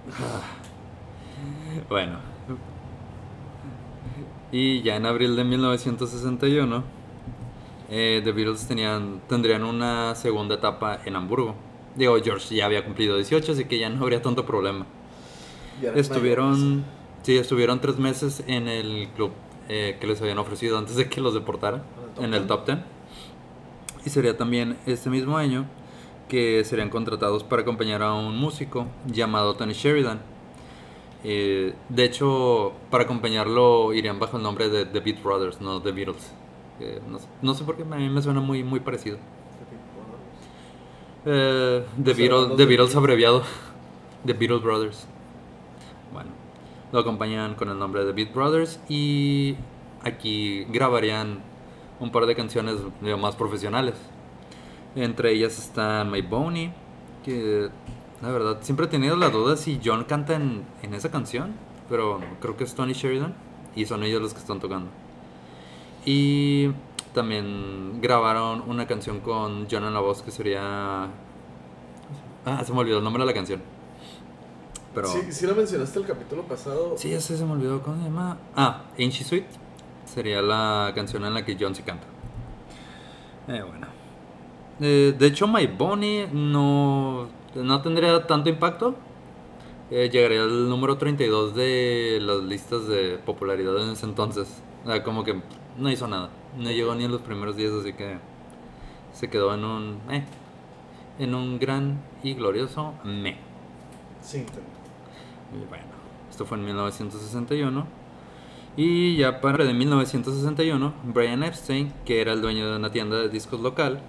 Bueno. Y ya en abril de 1961, eh, The Beatles tenían, tendrían una segunda etapa en Hamburgo. Digo, George ya había cumplido 18, así que ya no habría tanto problema. Estuvieron, sí, estuvieron tres meses en el club eh, que les habían ofrecido antes de que los deportaran, ¿En el top ten? top 10. Y sería también este mismo año que serían contratados para acompañar a un músico llamado Tony Sheridan. Eh, de hecho, para acompañarlo irían bajo el nombre de The Beat Brothers, no The Beatles. No, sé- no sé por qué, a mí me suena muy, muy parecido. Eh, The, Beatles, The de Beatles abreviado. The Beatles Brothers. Bueno, lo acompañan con el nombre de The Beat Brothers y aquí grabarían un par de canciones más profesionales. Entre ellas está My Boney, que la verdad siempre he tenido la duda si John canta en, en esa canción, pero creo que es Tony Sheridan y son ellos los que están tocando. Y también grabaron una canción con John en la voz que sería... Ah, se me olvidó el nombre de la canción. Pero... Sí, sí lo mencionaste el capítulo pasado. Sí, ese se me olvidó. ¿Cómo se llama? Ah, Ain't She Sweet. Sería la canción en la que John sí canta. Eh, bueno. Eh, de hecho, My Bonnie no, no tendría tanto impacto. Eh, llegaría al número 32 de las listas de popularidad en ese entonces. O sea, como que no hizo nada. No llegó ni en los primeros días, así que se quedó en un... eh, en un gran y glorioso me. Sí. Y bueno, esto fue en 1961. Y ya para de 1961, Brian Epstein, que era el dueño de una tienda de discos local,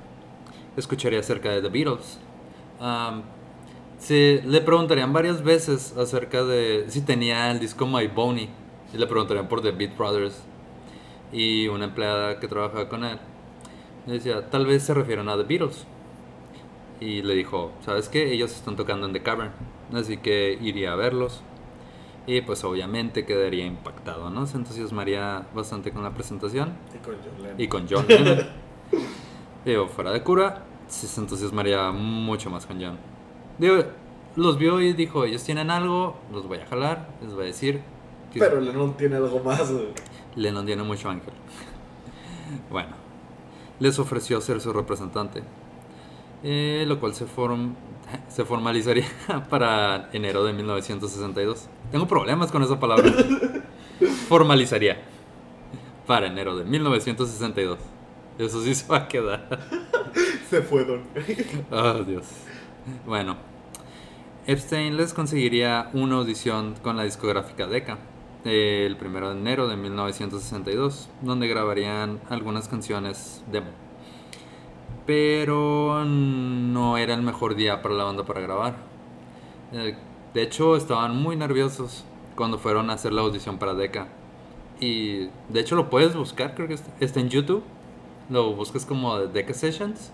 escucharía acerca de The Beatles. Se, le preguntarían varias veces acerca de si tenía el disco My Boney. Y le preguntarían por The Beat Brothers. Y una empleada que trabajaba con él le decía, tal vez se refieren a The Beatles. Y le dijo, ¿sabes qué? Ellos están tocando en The Cavern. Así que iría a verlos. Y pues obviamente quedaría impactado, ¿no? Se entusiasmaría bastante con la presentación. Y con John Lennon. Y con John Lennon. (laughs) Digo, fuera de cura, sí se entusiasmaría mucho más con John. Digo, los vio y dijo, ellos tienen algo, los voy a jalar, les voy a decir. Pero Lennon tiene algo más, güey. Lennon tiene mucho ángel. Bueno, les ofreció ser su representante, eh, lo cual se, form- se formalizaría (laughs) para enero de 1962. Tengo problemas con esa palabra. Formalizaría para enero de 1962. Eso sí se va a quedar. (laughs) Se fue, Don. Oh, Dios. Bueno, Epstein les conseguiría una audición con la discográfica Decca el 1 de enero de 1962, donde grabarían algunas canciones demo. pero no era el mejor día para la banda para grabar. Eh, de hecho, estaban muy nerviosos cuando fueron a hacer la audición para Deca. Y de hecho lo puedes buscar, creo que está, está en YouTube. Lo buscas como Deca Sessions.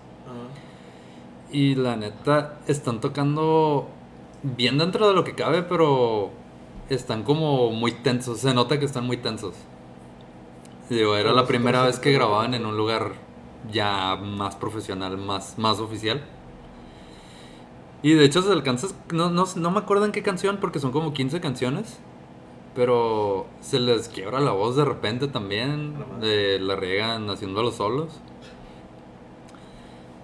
Y la neta, están tocando bien dentro de lo que cabe, pero están como muy tensos. Se nota que están muy tensos. Digo, era la primera vez que grababan en un lugar ya más profesional, más, más oficial. Y de hecho se alcanza, no, no, no me acuerdo en qué canción, porque son como 15 canciones. Pero se les quiebra la voz de repente también. Eh, la riegan haciendo los solos.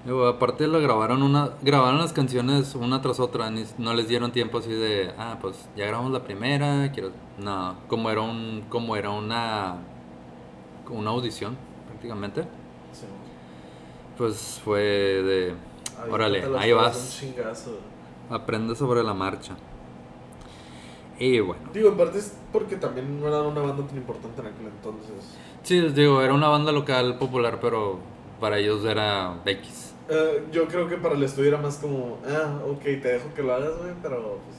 Digo, aparte la grabaron una, grabaron las canciones una tras otra, no les dieron tiempo así de, ah, pues ya grabamos la primera, quiero, no, como era un, como era una, una audición prácticamente, Sí. pues fue de, Ay, órale, ahí vas, aprende sobre la marcha. Y bueno, Digo, en parte es porque también no era una banda tan importante en aquel entonces. sí, les digo, era una banda local popular, pero para ellos era X. Eh, yo creo que para el estudio era más como, ah, ok, te dejo que lo hagas, güey, pero pues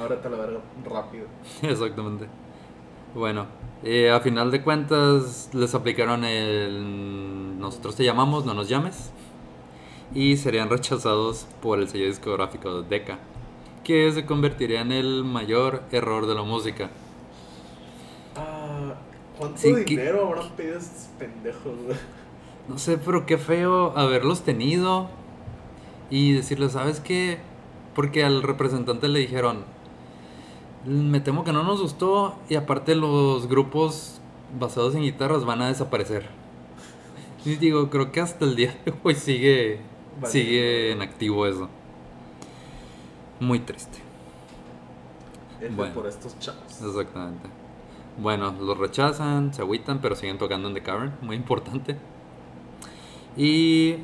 ábrete a la verga rápido. (laughs) Exactamente. Bueno, eh, a final de cuentas les aplicaron el nosotros te llamamos, no nos llames. Y serían rechazados por el sello discográfico de Decca, que se convertiría en el mayor error de la música. Ah, ¿cuánto Sí, que- dinero habrán pedido estos pendejos, güey? No sé, pero qué feo haberlos tenido y decirles, ¿sabes qué? Porque al representante le dijeron, me temo que no nos gustó y aparte los grupos basados en guitarras van a desaparecer. Y digo, creo que hasta el día de hoy sigue, Vale. sigue en activo eso. Muy triste. F Bueno. por estos chavos. Exactamente. Bueno, los rechazan, se agüitan, pero siguen tocando en The Cavern, muy importante. Y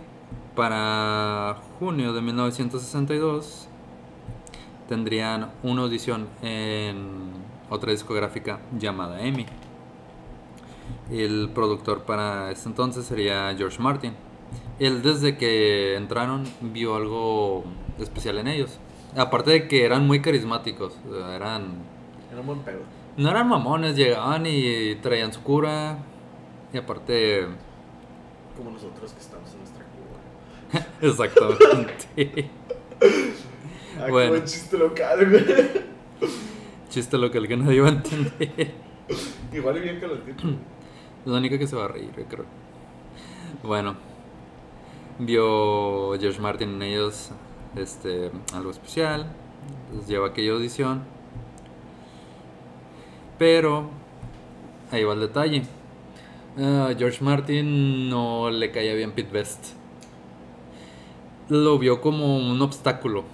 para junio de 1962 tendrían una audición en otra discográfica llamada EMI. El productor para este entonces sería George Martin. Él desde que entraron vio algo especial en ellos. Aparte de que eran muy carismáticos, eran Era un buen pedo. no eran mamones, llegaban y traían su cura. Y aparte, Como nosotros que estamos en nuestra Cuba. (laughs) exactamente. Ah, Bueno. chiste local, güey. Chiste local que nadie va a entender. Igual y bien que lo entiendo. (clears throat) La única que se va a reír, yo creo. Bueno, vio George Martin en ellos este, algo especial. Les lleva a aquella audición. Pero, ahí va el detalle. A George Martin no le caía bien Pete Best. Lo vio como un obstáculo.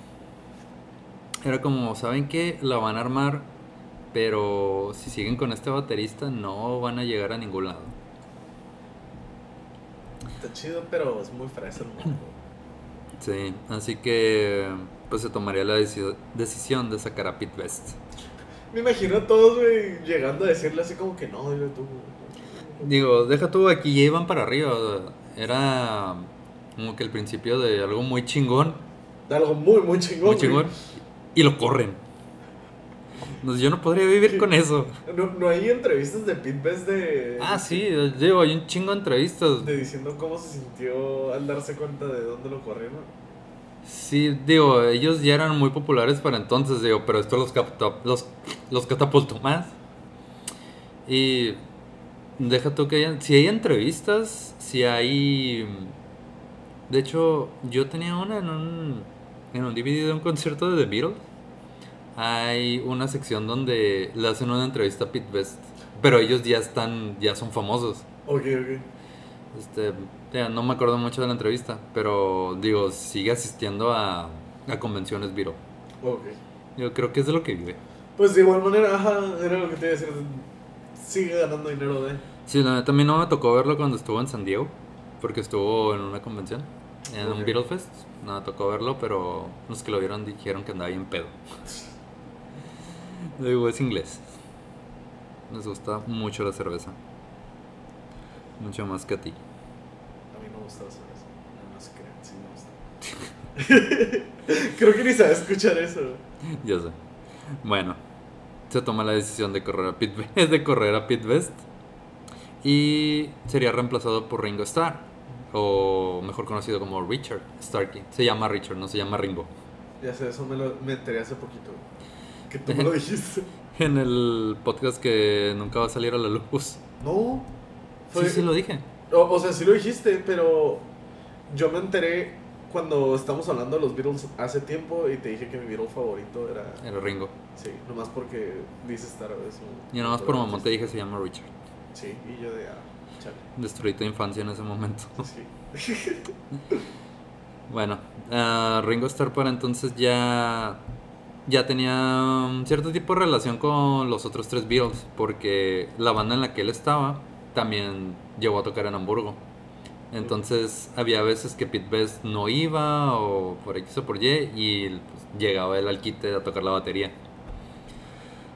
Era como, ¿saben qué? La van a armar, pero si siguen con este baterista no van a llegar a ningún lado. Está chido, pero es muy fresa el mundo. (laughs) Sí, así que pues se tomaría la deci- decisión de sacar a Pete Best. Me imagino a todos, güey, llegando a decirle así como que no, dile tú. güey". Digo, deja tú, aquí ya iban para arriba. Era como que el principio de algo muy chingón, De algo muy, muy chingón. muy chingón, y lo corren. Yo no podría vivir con eso. No, no hay entrevistas de Pete Best de. Ah, sí, digo, hay un chingo de entrevistas. De diciendo cómo se sintió al darse cuenta de dónde lo corrieron. Sí, digo, ellos ya eran muy populares para entonces, digo, pero esto los, capta- los, los catapultó más. Y deja tú que haya, si hay entrevistas, si hay... De hecho, yo tenía una en un, en un DVD de un concierto de The Beatles. Hay una sección donde le hacen una entrevista a Pete Best, pero ellos ya están, ya son famosos. Ok, ok. Este, ya, no me acuerdo mucho de la entrevista, pero digo, sigue asistiendo a, a convenciones Viro. Ok. Yo creo que es de lo que vive. Pues de igual manera, ajá, era lo que te iba a decir. Sigue ganando dinero de. Sí, la neta a mí no me tocó verlo cuando estuvo en San Diego, porque estuvo en una convención, en un Ok. Beatles Fest. No me tocó verlo, pero los que lo vieron dijeron que andaba bien pedo. (laughs) Digo, es inglés. Les gusta mucho la cerveza. Mucho más que a ti. A mí no me gusta hacer eso. No, no se crea. Creo que ni sabe escuchar eso. (laughs) Ya sé. Bueno, se toma la decisión de correr a Pit, (laughs) de correr a Pit Best y sería reemplazado por Ringo Starr, o mejor conocido como Richard Starkey. Se llama Richard, no se llama Ringo. Ya sé, eso me lo me enteré hace poquito. Que tú me (laughs) lo dijiste. En el podcast que nunca va a salir a la luz. No. Sí, sí lo dije. O, o sea, sí lo dijiste, pero yo me enteré cuando estamos hablando de los Beatles hace tiempo y te dije que mi Beatle favorito era. Era Ringo. Sí, nomás porque dices estar eso. Y nomás por mamón te dije se llama Richard. Sí, y yo de. Ah, chale. Destruí tu infancia en ese momento. Sí. (laughs) Bueno, ah, Ringo Starr para entonces ya ya tenía un cierto tipo de relación con los otros tres Beatles, porque la banda en la que él estaba también llegó a tocar en Hamburgo. Entonces había veces que Pete Best no iba o por X o por Y y pues, llegaba él al quite a tocar la batería.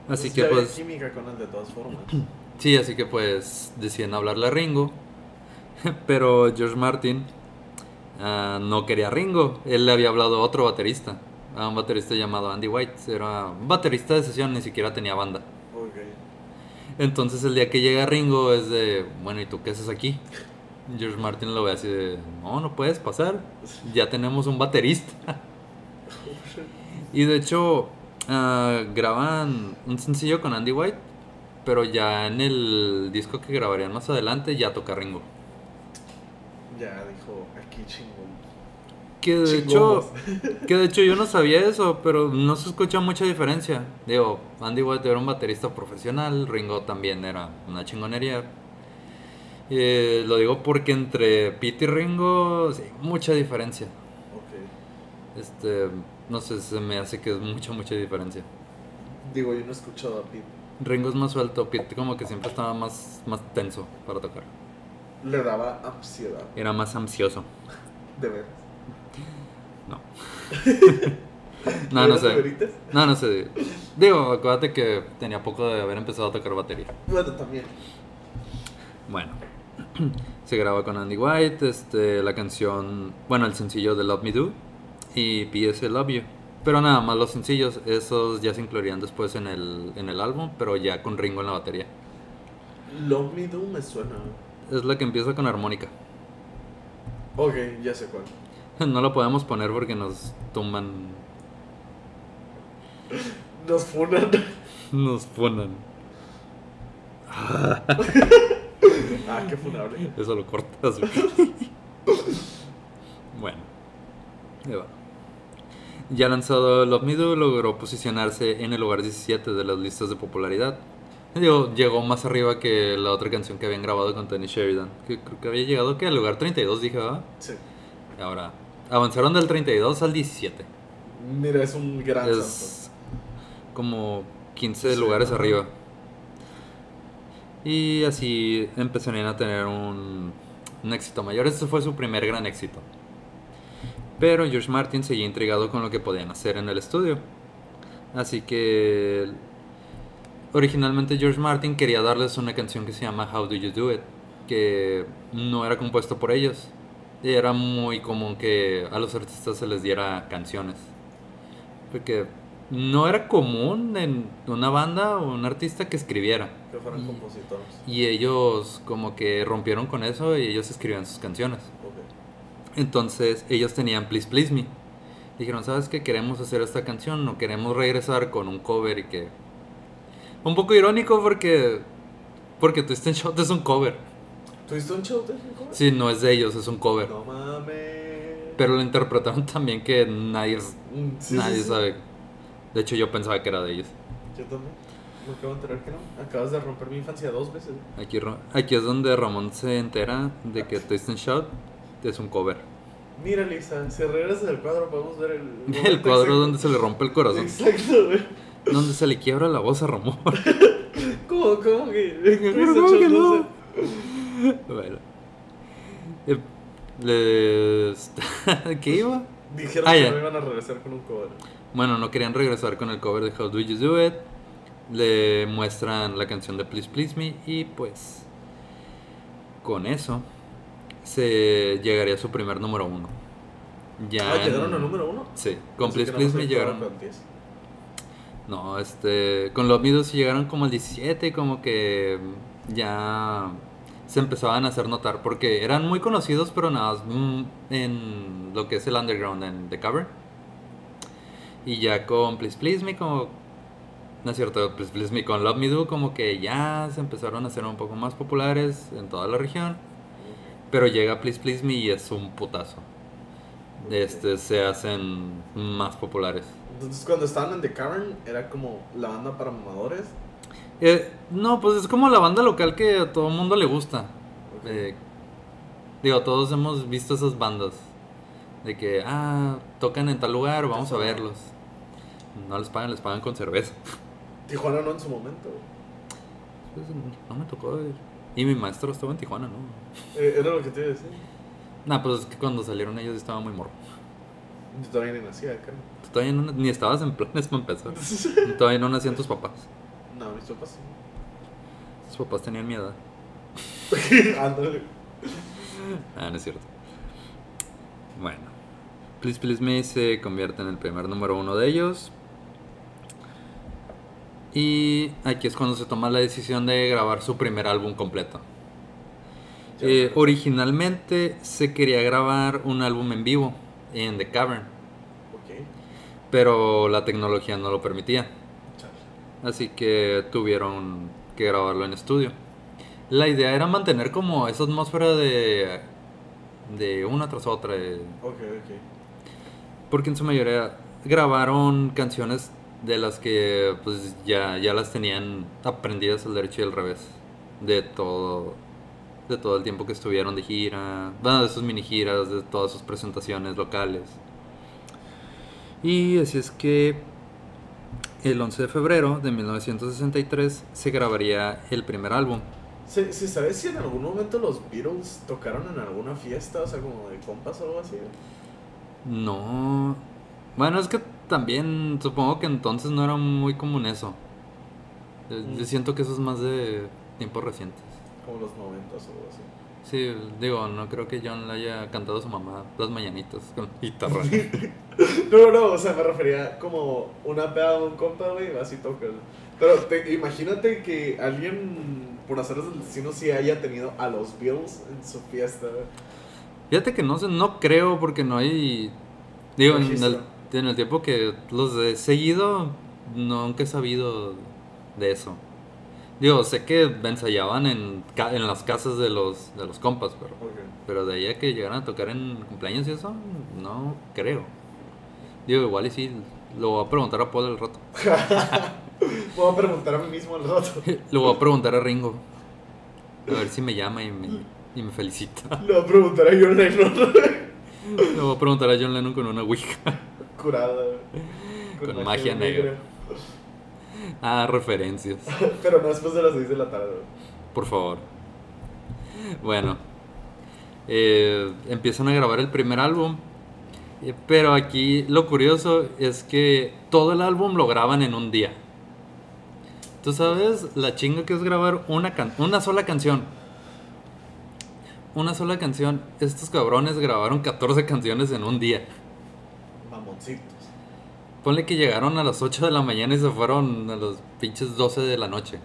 Así Pues que pues química con él de todas formas. sí, así que pues deciden hablarle a Ringo. (laughs) Pero George Martin ah, no quería a Ringo. Él le había hablado a otro baterista, a un baterista llamado Andy White. Era baterista de sesión, ni siquiera tenía banda. Entonces el día que llega Ringo es de, bueno, ¿y tú qué haces aquí? (laughs) George Martin lo ve así de, no, no puedes pasar, ya tenemos un baterista. Y de hecho, ah, graban un sencillo con Andy White, pero ya en el disco que grabarían más adelante ya toca Ringo. Ya dijo, aquí chingón. Que de hecho, que de hecho yo no sabía eso, pero no se escucha mucha diferencia. Digo, Andy White era un baterista profesional, Ringo también era una chingonería. Eh, lo digo porque entre Pete y Ringo, sí, mucha diferencia. Ok. Este, no sé, se me hace que es mucha, mucha diferencia. Digo, yo no he escuchado a Pete. Ringo es más suelto, Pete como que siempre estaba más, más tenso para tocar. Le daba ansiedad. Era más ansioso. De ver. (laughs) No. no, no sé. ¿Veritas? No, no sé. Digo, acuérdate que tenía poco de haber empezado a tocar batería. Bueno, también. Bueno, (clears throat) se graba con Andy White, este, la canción, bueno, el sencillo de Love Me Do y PS Love You. Pero nada más los sencillos, esos ya se incluirían después en el, en el álbum, pero ya con Ringo en la batería. Love Me Do me suena. Es la que empieza con armónica. Ok, ya sé cuál. (laughs) No lo podemos poner porque nos tumban, Nos funan. (laughs) nos ponen. (laughs) ah, qué funable. Eso lo cortas. güey. bueno, ahí va. Ya lanzado Love Me Do, logró posicionarse en el lugar 17 de las listas de popularidad. Digo, llegó más arriba que la otra canción que habían grabado con Tony Sheridan. Que creo que había llegado que al lugar 32, dije, ¿verdad? Sí. Y ahora, avanzaron del 32 al 17. Mira, es un gran salto. Es como 15 Sí, lugares ajá. arriba. Y así empezarían a tener un, éxito mayor. Este fue su primer gran éxito. Pero George Martin seguía intrigado con lo que podían hacer en el estudio. Así que originalmente George Martin quería darles una canción que se llama How Do You Do It, que no era compuesto por ellos. Era muy común que a los artistas se les diera canciones. Porque no era común en una banda o un artista que escribiera. Que fueran Y- compositores. Y ellos como que rompieron con eso y ellos escribían sus canciones. Ok. Entonces ellos tenían Please Please Me. Dijeron, ¿sabes qué? Queremos hacer esta canción, no queremos regresar con un cover y que... Un poco irónico porque... Porque Twist and Shout es un cover. ¿Tuviste un show de ese cover? Sí, no es de ellos, es un cover. No mames. Pero lo interpretaron (laughs) también que nadie, sí, nadie sí, sí. sabe. De hecho yo pensaba que era de ellos. Yo también. Me acabo de enterar que no. Acabas de romper mi infancia dos veces. Aquí, aquí es donde Ramón se entera de que Twist and Shout es un cover. Mira, Lisa, si regresas al cuadro podemos ver el... (laughs) El cuadro exacto. donde se le rompe el corazón. Exacto, güey. Donde se le quiebra la voz a Ramón. (laughs) ¿Cómo, cómo que? (laughs) ¿cómo que no? Bueno. Eh, les- ¿Qué iba? Dijeron Ah, que no iban a regresar con un cover. Bueno, no querían regresar con el cover de How Do You Do It. Le muestran la canción de Please Please Me y pues con eso se llegaría a su primer número uno. Ya Ah, ¿llegaron al número uno? Sí, con Pensé Please Please Me llegaron. quedado con 10. No, este. Con Do sí llegaron como al 17 y como que ya se empezaban a hacer notar. Porque eran muy conocidos, pero nada más mm, en lo que es el underground, en The Cavern. Y ya con Please Please Me, como. No es cierto, Please Please Me, con Love Me Do, como que ya se empezaron a hacer un poco más populares en toda la región. Pero llega Please Please Me y es un putazo. Este, se hacen más populares. Entonces, cuando estaban en The Cavern, era como la banda para mamadores. Eh, no, pues es como la banda local que a todo el mundo le gusta. Eh, digo, todos hemos visto esas bandas. De que, ah, tocan en tal lugar, vamos a verlos. No les pagan, les pagan con cerveza. (laughs) Tijuana no en su momento. Pues, no me tocó ir. Y mi maestro estaba en Tijuana, ¿no? Eh, era lo que te iba a decir. Nah, pues es que cuando salieron ellos estaba muy morro. Yo todavía ni nacía acá. Tú Todavía no, ni estabas en planes para empezar. (laughs) Todavía no nacían tus papás. no, mis papás sí. Tus papás tenían mi edad. (laughs) Ándale. Ah, no es cierto. Bueno. Please Please Me se convierte en el primer número uno de ellos. Y aquí es cuando se toma la decisión de grabar su primer álbum completo. Eh, originalmente se quería grabar un álbum en vivo en The Cavern, pero la tecnología no lo permitía. Así que tuvieron que grabarlo en estudio. La idea era mantener como esa atmósfera de, de una tras otra. eh, Ok, ok. Porque en su mayoría grabaron canciones de las que pues ya, ya las tenían aprendidas al derecho y al revés. De todo, de todo el tiempo que estuvieron de gira. Bueno, de sus mini giras, de todas sus presentaciones locales. Y así es que el 11 de febrero de 1963 se grabaría el primer álbum. ¿Se, se sabe si en algún momento los Beatles tocaron en alguna fiesta? O sea, como de compas o algo así. No. Bueno, es que también supongo que entonces no era muy común eso. Eh, Yo Mm. siento que eso es más de tiempos recientes. Como los noventas o algo así. Sí, digo, no creo que John le haya cantado a su mamá las mañanitas con guitarra. (laughs) No, no, no, o sea, me refería como una peda de un compa, güey, vas y tocas. Pero te- imagínate que alguien, por hacer el destino, sí haya tenido a los Beatles en su fiesta. Fíjate que no sé, no creo porque no hay. Digo, en el. En el tiempo que los he seguido, nunca he sabido de eso. Digo, sé que ensayaban en, ca- en las casas de los, de los compas, pero. Pero de ahí a que llegaran a tocar en cumpleaños y eso, no creo. Digo, igual y sí, lo voy a preguntar a Paul al rato. (laughs) Voy a preguntar a mí mismo al rato. (laughs) Le voy a preguntar a Ringo. A ver si me llama y me, y me felicita. Le voy a preguntar a John Lennon. (laughs) Le voy a preguntar a John Lennon con una Ouija. Curada. Con magia negra. Ah, referencias. (laughs) Pero no después de las 6 de la tarde. Por favor. Bueno. eh, empiezan a grabar el primer álbum. eh, Pero aquí lo curioso es que todo el álbum lo graban en un día. ¿Tú sabes la chinga que es grabar una, can- una sola canción? Una sola canción. Estos cabrones grabaron 14 canciones en un día. Mamoncitos. Ponle que llegaron a las 8 de la mañana y se fueron a los pinches 12 de la noche.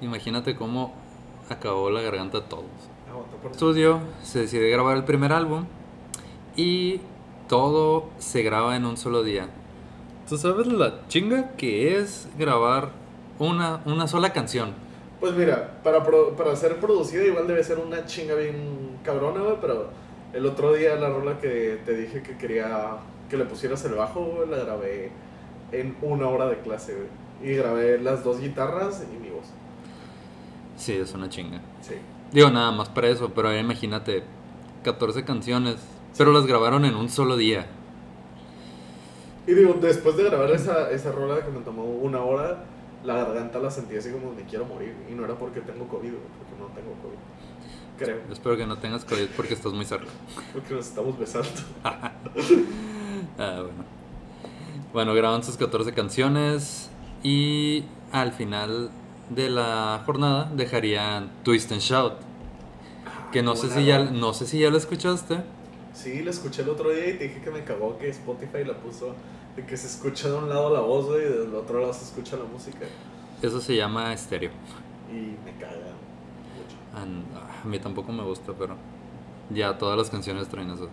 Imagínate cómo acabó la garganta de todos. Por Estudio, se decide grabar el primer álbum y todo se graba en un solo día. ¿Tú sabes la chinga que es grabar una, una sola canción? Pues mira, para, pro- para ser producida igual debe ser una chinga bien cabrona, pero el otro día la rola que te dije que quería que le pusieras el bajo, la grabé en una hora de clase. Y grabé las dos guitarras y mi voz. Sí, es una chinga. Sí. Digo, nada más para eso, pero imagínate, 14 canciones, pero las grabaron en un solo día. Y digo, después de grabar esa, esa rola que me tomó una hora, la garganta la sentí así como me quiero morir. Y no era porque tengo COVID, porque no tengo COVID. Creo, Espero que no tengas COVID porque estás muy cerca. porque nos estamos besando. (laughs) Ah, bueno. Bueno, graban sus 14 canciones y al final de la jornada dejarían Twist and Shout. Que no sé si ya no sé si ya lo escuchaste, Sí, la escuché el otro día y te dije que me cagó que Spotify la puso de que se escucha de un lado la voz, y del otro lado se escucha la música. Eso se llama estéreo. Y me caga. And- ah, a mí tampoco me gusta, pero ya todas las canciones traen eso.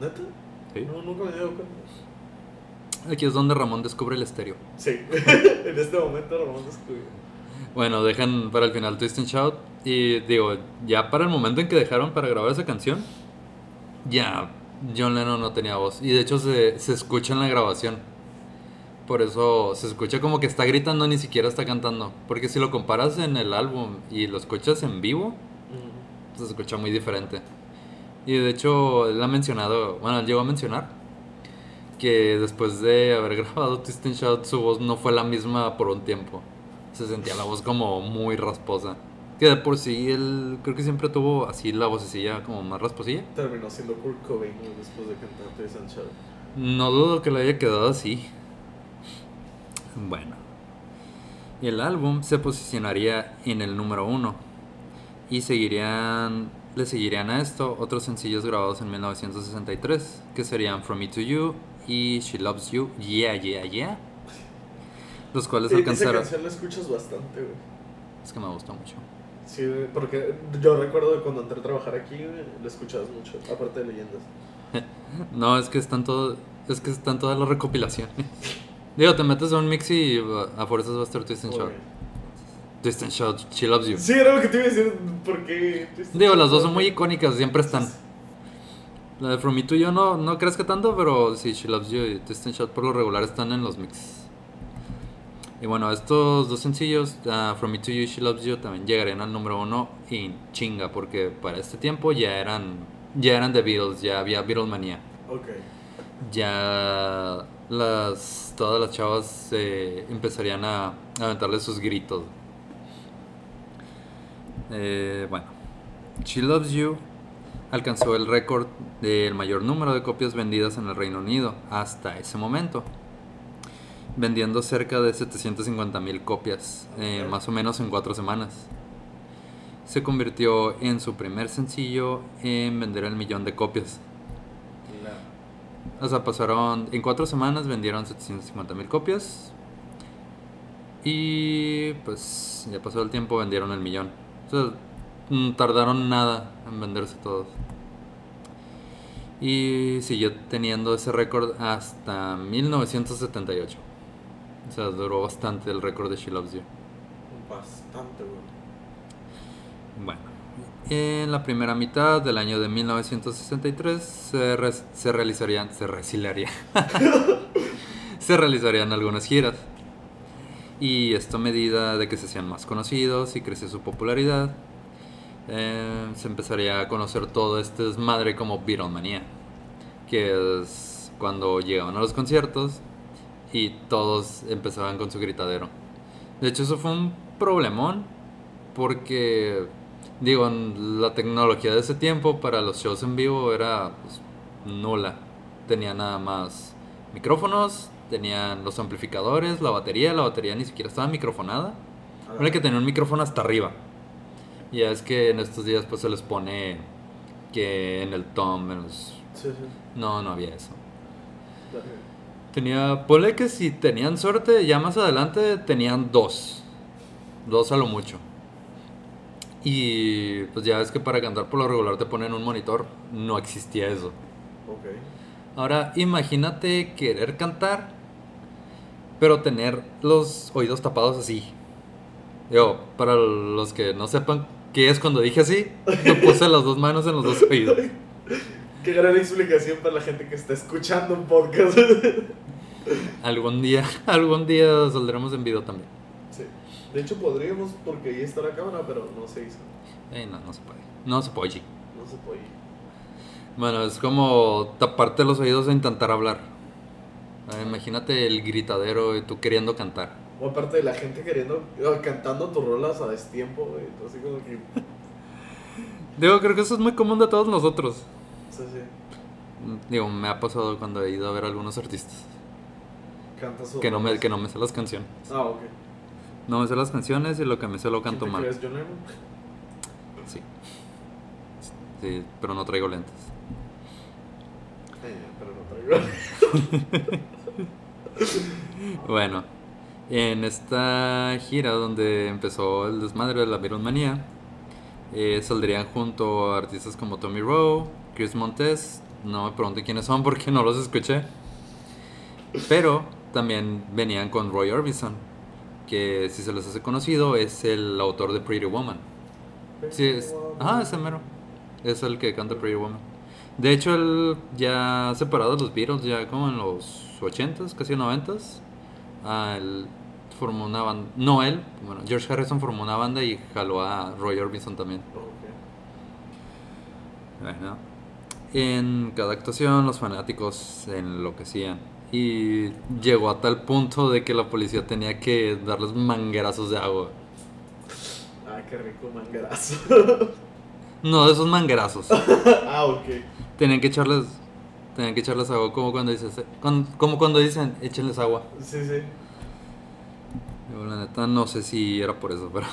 ¿Neta? Sí. No, nunca me dado cuenta. Aquí es donde Ramón descubre el estéreo. Sí, (laughs) en este momento Ramón descubrió. Bueno, dejan para el final Twist and Shout. Y digo, ya para el momento en que dejaron para grabar esa canción, ya John Lennon no tenía voz. Y de hecho se, se escucha en la grabación. Por eso se escucha como que está gritando, ni siquiera está cantando. Porque si lo comparas en el álbum y lo escuchas en vivo, se escucha muy diferente. Y de hecho, él ha mencionado, bueno, él llegó a mencionar que después de haber (laughs) grabado Twist and Shout, su voz no fue la misma por un tiempo. Se sentía la voz como muy rasposa. Que de por sí él creo que siempre tuvo así la vocecilla como más rasposilla. Terminó siendo Kurt Cobain después de cantar Twist and Shout. No dudo que le haya quedado así. Bueno. Y el álbum se posicionaría en el número uno. Y seguirían, le seguirían a esto otros sencillos grabados en 1963, que serían From Me to You y She Loves You, Yeah, Yeah, Yeah. Los cuales Sí, esa alcanzaron... canción la escuchas bastante, güey. Es que me gusta mucho. Sí, porque yo recuerdo cuando entré a trabajar aquí, la escuchabas mucho, aparte de leyendas. (laughs) No, es que están todo, es que están todas las recopilaciones. (laughs) Digo, te metes a un mix y uh, a fuerzas va a estar Twist and Shout. Twist and Shout, She Loves You. Sí, era lo que te iba a decir, porque... Twist and Digo, las dos son muy icónicas, siempre están. La de From Me to You no, no crees que tanto, pero sí, She Loves You y Twist and Shout por lo regular están en los mix. Y bueno, estos dos sencillos, ah, From Me to You y She Loves You, también llegarían al número uno y chinga, porque para este tiempo ya eran, ya eran The Beatles, ya había Beatlemania. Ok. Ya las, todas las chavas eh, empezarían a, a aventarle sus gritos. Eh, bueno, She Loves You alcanzó el récord del mayor número de copias vendidas en el Reino Unido hasta ese momento, vendiendo cerca de 750 mil copias, eh, más o menos en cuatro semanas. Se convirtió en su primer sencillo en vender el millón de copias. O sea, pasaron. En cuatro semanas vendieron 750 mil copias. Y pues ya pasó el tiempo, vendieron el millón. O sea, mm, tardaron nada en venderse todos. Y siguió teniendo ese récord hasta 1978. O sea, duró bastante el récord de She Loves You. Bastante, güey. Bueno, en la primera mitad del año de 1963 se, re- se realizarían, se realizaría- (laughs) se realizarían algunas giras. Y esto a medida de que se hacían más conocidos y crece su popularidad, eh, se empezaría a conocer todo este desmadre como Beatlemania, que es cuando llegaban a los conciertos y todos empezaban con su gritadero. De hecho, eso fue un problemón porque, digo, la tecnología de ese tiempo para los shows en vivo era pues, nula. Tenía nada más micrófonos, tenían los amplificadores, la batería, la batería ni siquiera estaba microfonada. Era que tenía un micrófono hasta arriba. Y ya es que en estos días pues se les pone que en el tom, en los... Sí, sí. No, no había eso. Tenía, ponle que si tenían suerte, ya más adelante tenían dos. Dos a lo mucho. Y pues ya ves que para cantar por lo regular te ponen un monitor. No existía eso. Ok. Ahora imagínate querer cantar, pero tener los oídos tapados así. Digo, para los que no sepan qué es cuando dije así, me puse las dos manos en los dos oídos. (laughs) Qué gran explicación para la gente que está escuchando un podcast. Algún día, (laughs) algún día saldremos en video también. De hecho, podríamos, porque ahí está la cámara, pero no se hizo. Eh, no, no se puede. No se puede. No se puede. Bueno, es como taparte los oídos e intentar hablar. Ah, Imagínate el gritadero y tú queriendo cantar. O aparte de la gente queriendo, cantando tus rolas a destiempo, güey. Así como que. (laughs) Digo, creo que eso es muy común de todos nosotros. Sí, sí. Digo, me ha pasado cuando he ido a ver a algunos artistas. Canta Que no me, que no me sé las canciones. Ah, ok. No me sé las canciones y lo que me sé lo canto ¿Quién te mal. crees, John Lennon? Sí. Sí, pero no traigo lentes. Eh, pero no traigo. (laughs) Bueno, en esta gira donde empezó el desmadre de la Beatlemanía, eh, saldrían junto a artistas como Tommy Rowe, Chris Montes, no me pregunten quiénes son porque no los escuché, pero también venían con Roy Orbison, que si se les hace conocido es el autor de Pretty Woman. Sí, es, ajá, ese mero. Es el que canta Pretty Woman. De hecho, él ya separado de los Beatles, ya como en los 80s, casi 90s. Ah, él formó una banda. No, él, bueno, George Harrison formó una banda y jaló a Roy Orbison también. Bueno, en cada actuación los fanáticos enloquecían. Y llegó a tal punto de que la policía tenía que darles manguerazos de agua. Ah, qué rico manguerazo. (laughs) No de esos manguerazos. (laughs) ah, ok. Tenían que echarles. Tenían que echarles agua como cuando dices. Como cuando dicen, échenles agua. Sí, sí. Yo, la neta no sé si era por eso, pero.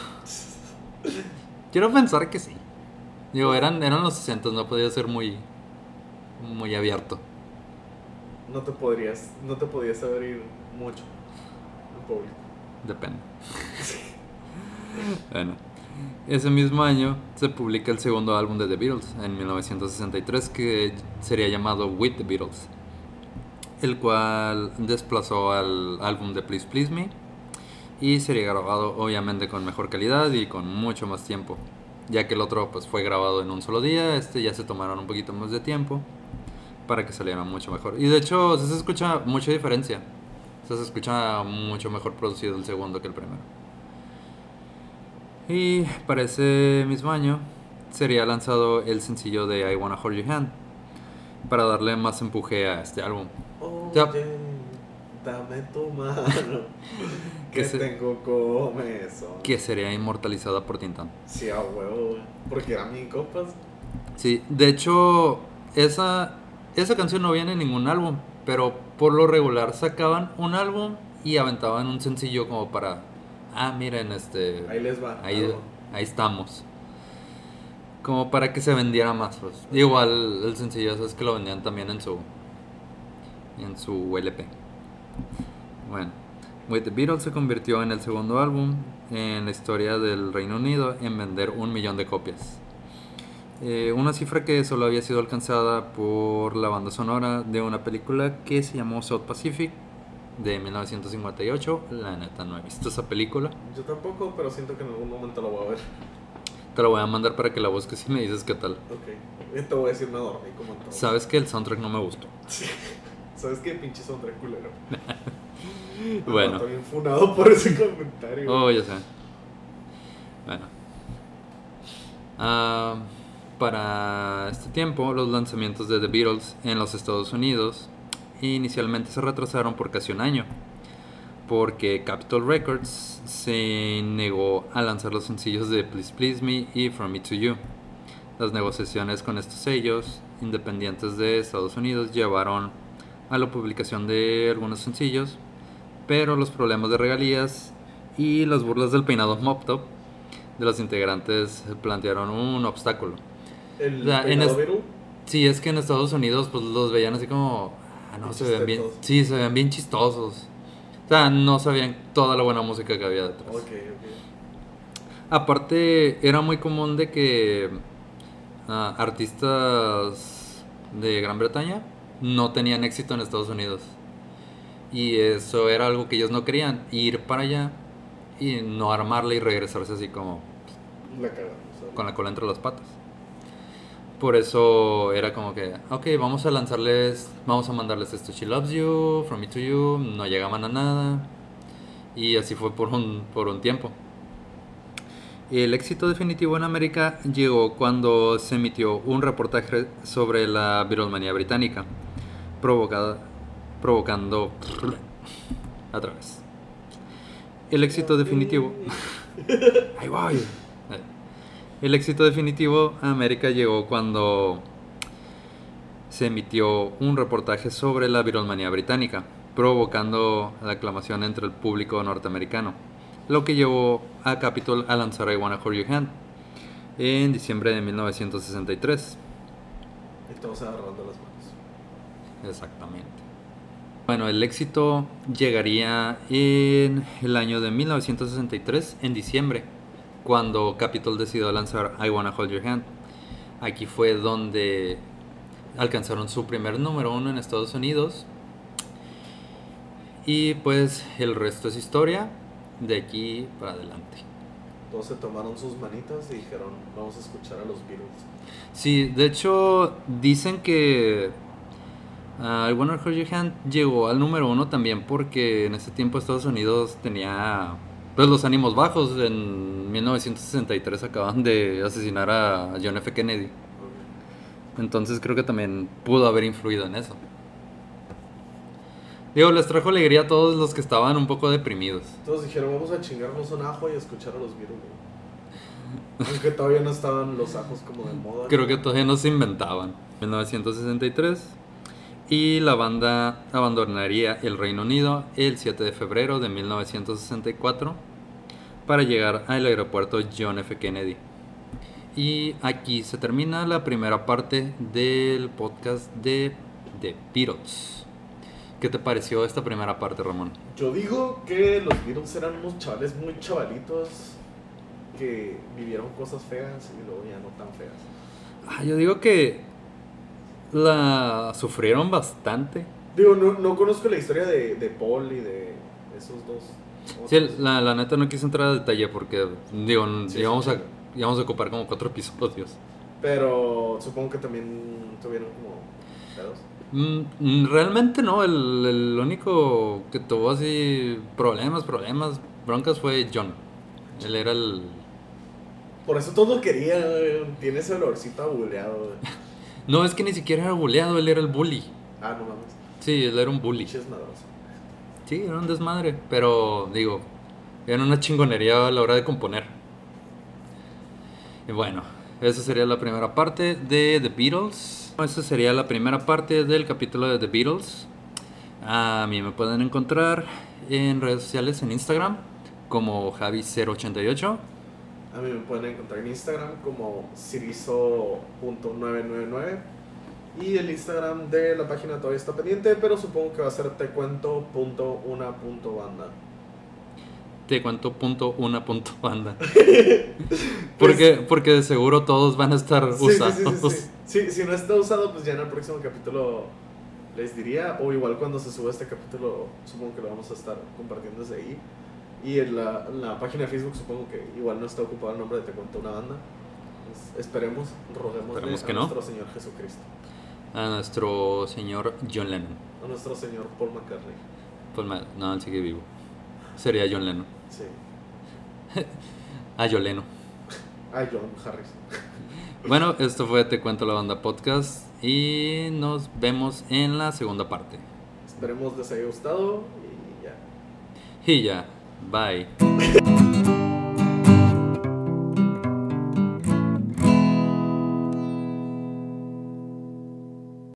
(laughs) Quiero pensar que sí. Digo, eran, eran los 60, no podía ser muy. Muy abierto. No te podrías, no te podías abrir mucho en público. Depende. (laughs) bueno, ese mismo año se publica el segundo álbum de The Beatles, en 1963, que sería llamado With the Beatles, el cual desplazó al álbum de Please Please Me y sería grabado obviamente con mejor calidad y con mucho más tiempo, ya que el otro pues fue grabado en un solo día, este ya se tomaron un poquito más de tiempo para que saliera mucho mejor. Y de hecho se escucha mucha diferencia. O sea, se escucha mucho mejor producido el segundo que el primero. Y para ese mismo año sería lanzado el sencillo de I Wanna Hold Your Hand para darle más empuje a este álbum. Ya. dame tu mano. (laughs) Que que se- tengo. Que sería inmortalizada por Tintán. Sí, a huevo. Porque eran mi copas. Sí, de hecho, esa, esa canción no viene en ningún álbum, pero por lo regular sacaban un álbum y aventaban un sencillo como para, ah, miren, este, Ahí les va. ahí, algo. ahí estamos. Como para que se vendiera más, pues. Igual el sencillo es que lo vendían también en su, en su LP. Bueno, With the Beatles se convirtió en el segundo álbum en la historia del Reino Unido en vender un millón de copias. Eh, una cifra que solo había sido alcanzada por la banda sonora de una película que se llamó South Pacific de 1958. La neta no he visto esa película. Yo tampoco, pero siento que en algún momento lo voy a ver. Te la voy a mandar para que la busques y me dices qué tal. Ok. Te voy a decir, me dormí como todo. Sabes que el soundtrack no me gustó. ¿Sabes qué? Pinche soundtrack culero. (laughs) Bueno. Estoy enfunado por ese comentario. Oh, ya sé. Bueno. Ah, para este tiempo, los lanzamientos de The Beatles en los Estados Unidos inicialmente se retrasaron por casi un año, porque Capitol Records se negó a lanzar los sencillos de Please Please Me y From Me to You. Las negociaciones con estos sellos independientes de Estados Unidos llevaron a la publicación de algunos sencillos, pero los problemas de regalías y las burlas del peinado mop top de los integrantes plantearon un obstáculo. El O sea, en es- Sí, es que en Estados Unidos pues los veían así como, ah, no, se ven bien, sí, se ven bien chistosos. O sea, no sabían toda la buena música que había detrás. Ok, ok. Aparte, era muy común de que ah, artistas de Gran Bretaña no tenían éxito en Estados Unidos. Y eso era algo que ellos no querían, ir para allá y no armarla y regresarse así como La. ¿sabes? con la cola entre las patas. Por eso era como que, ok, vamos a lanzarles, vamos a mandarles esto, She Loves You, From Me to You, no llegaban a nada. Y así fue por un, por un tiempo. El éxito definitivo en América llegó cuando se emitió un reportaje sobre la Beatlemanía británica, provocada, provocando... Otra vez. El éxito definitivo... (laughs) Ahí voy. El éxito definitivo a América llegó cuando se emitió un reportaje sobre la virolmanía británica, provocando la aclamación entre el público norteamericano, lo que llevó a Capitol a lanzar I Wanna Hold Your Hand en diciembre de 1963. Y todos agarrando las manos. Exactamente. Bueno, el éxito llegaría en el año de 1963, en diciembre, cuando Capitol decidió lanzar I Wanna Hold Your Hand. Aquí fue donde alcanzaron su primer número uno en Estados Unidos. Y pues el resto es historia, de aquí para adelante. Todos se tomaron sus manitas y dijeron, vamos a escuchar a los Beatles. Sí, de hecho dicen que uh, I Wanna Hold Your Hand llegó al número uno también porque en ese tiempo Estados Unidos tenía pues los ánimos bajos. En 1963 acaban de asesinar a John F. Kennedy. Entonces creo que también pudo haber influido en eso. Digo, les trajo alegría a todos los que estaban un poco deprimidos. Todos dijeron, vamos a chingarnos un ajo y escuchar a los Beatles. Aunque todavía no estaban los ajos como de moda. Creo que todavía no se inventaban. 1963. Y la banda abandonaría el Reino Unido el 7 de febrero de 1964 para llegar al aeropuerto John F. Kennedy. Y aquí se termina la primera parte del podcast de The Beatles. ¿Qué te pareció esta primera parte, Ramón? Yo digo que los Beatles eran unos chavales muy chavalitos que vivieron cosas feas y luego ya no tan feas. Ah, yo digo que la sufrieron bastante. Digo, no, no conozco la historia de, de Paul y de esos dos. Sí, otros. la, la neta no quise entrar a detalle porque, digo, Sí, íbamos, sí, a, sí. íbamos a ocupar como cuatro episodios. Pero supongo que también tuvieron como pedos. Mm, mm, realmente no, el, el único que tuvo así problemas, problemas, broncas fue John. Él era el... Por eso todo quería, güey. tiene ese olorcito abuleado. (laughs) No, es que ni siquiera era buleado, él era el bully. Ah, no mames. Sí, él era un bully. Sí, era un desmadre, pero digo, era una chingonería a la hora de componer. Y bueno, esa sería la primera parte de The Beatles. Esa sería la primera parte del capítulo de The Beatles. A mí me pueden encontrar en redes sociales en Instagram como Javi088. A mí me pueden encontrar en Instagram como sirizo.999 y el Instagram de la página todavía está pendiente, pero supongo que va a ser tecuento.una.banda. Te cuento punto una punto banda. (laughs) porque, porque de seguro todos van a estar Sí, usados. sí, sí. Sí, si no está usado, pues ya en el próximo capítulo les diría, o igual cuando se suba este capítulo, supongo que lo vamos a estar compartiendo desde ahí. Y en la, en la página de Facebook supongo que igual no está ocupado el nombre de Te Cuento Una Banda. Pues, esperemos, roguemos Esperemos a no. nuestro Señor Jesucristo, A nuestro señor John Lennon. a nuestro Señor Paul McCartney. Pues ma- no, él sigue vivo. Sería John Lennon. Sí. (laughs) A Yoleno. Ah, John Harris. Bueno, esto fue Te Cuento la Banda Podcast y nos vemos en la segunda parte. Esperemos les haya gustado y ya. Y ya, bye. (laughs)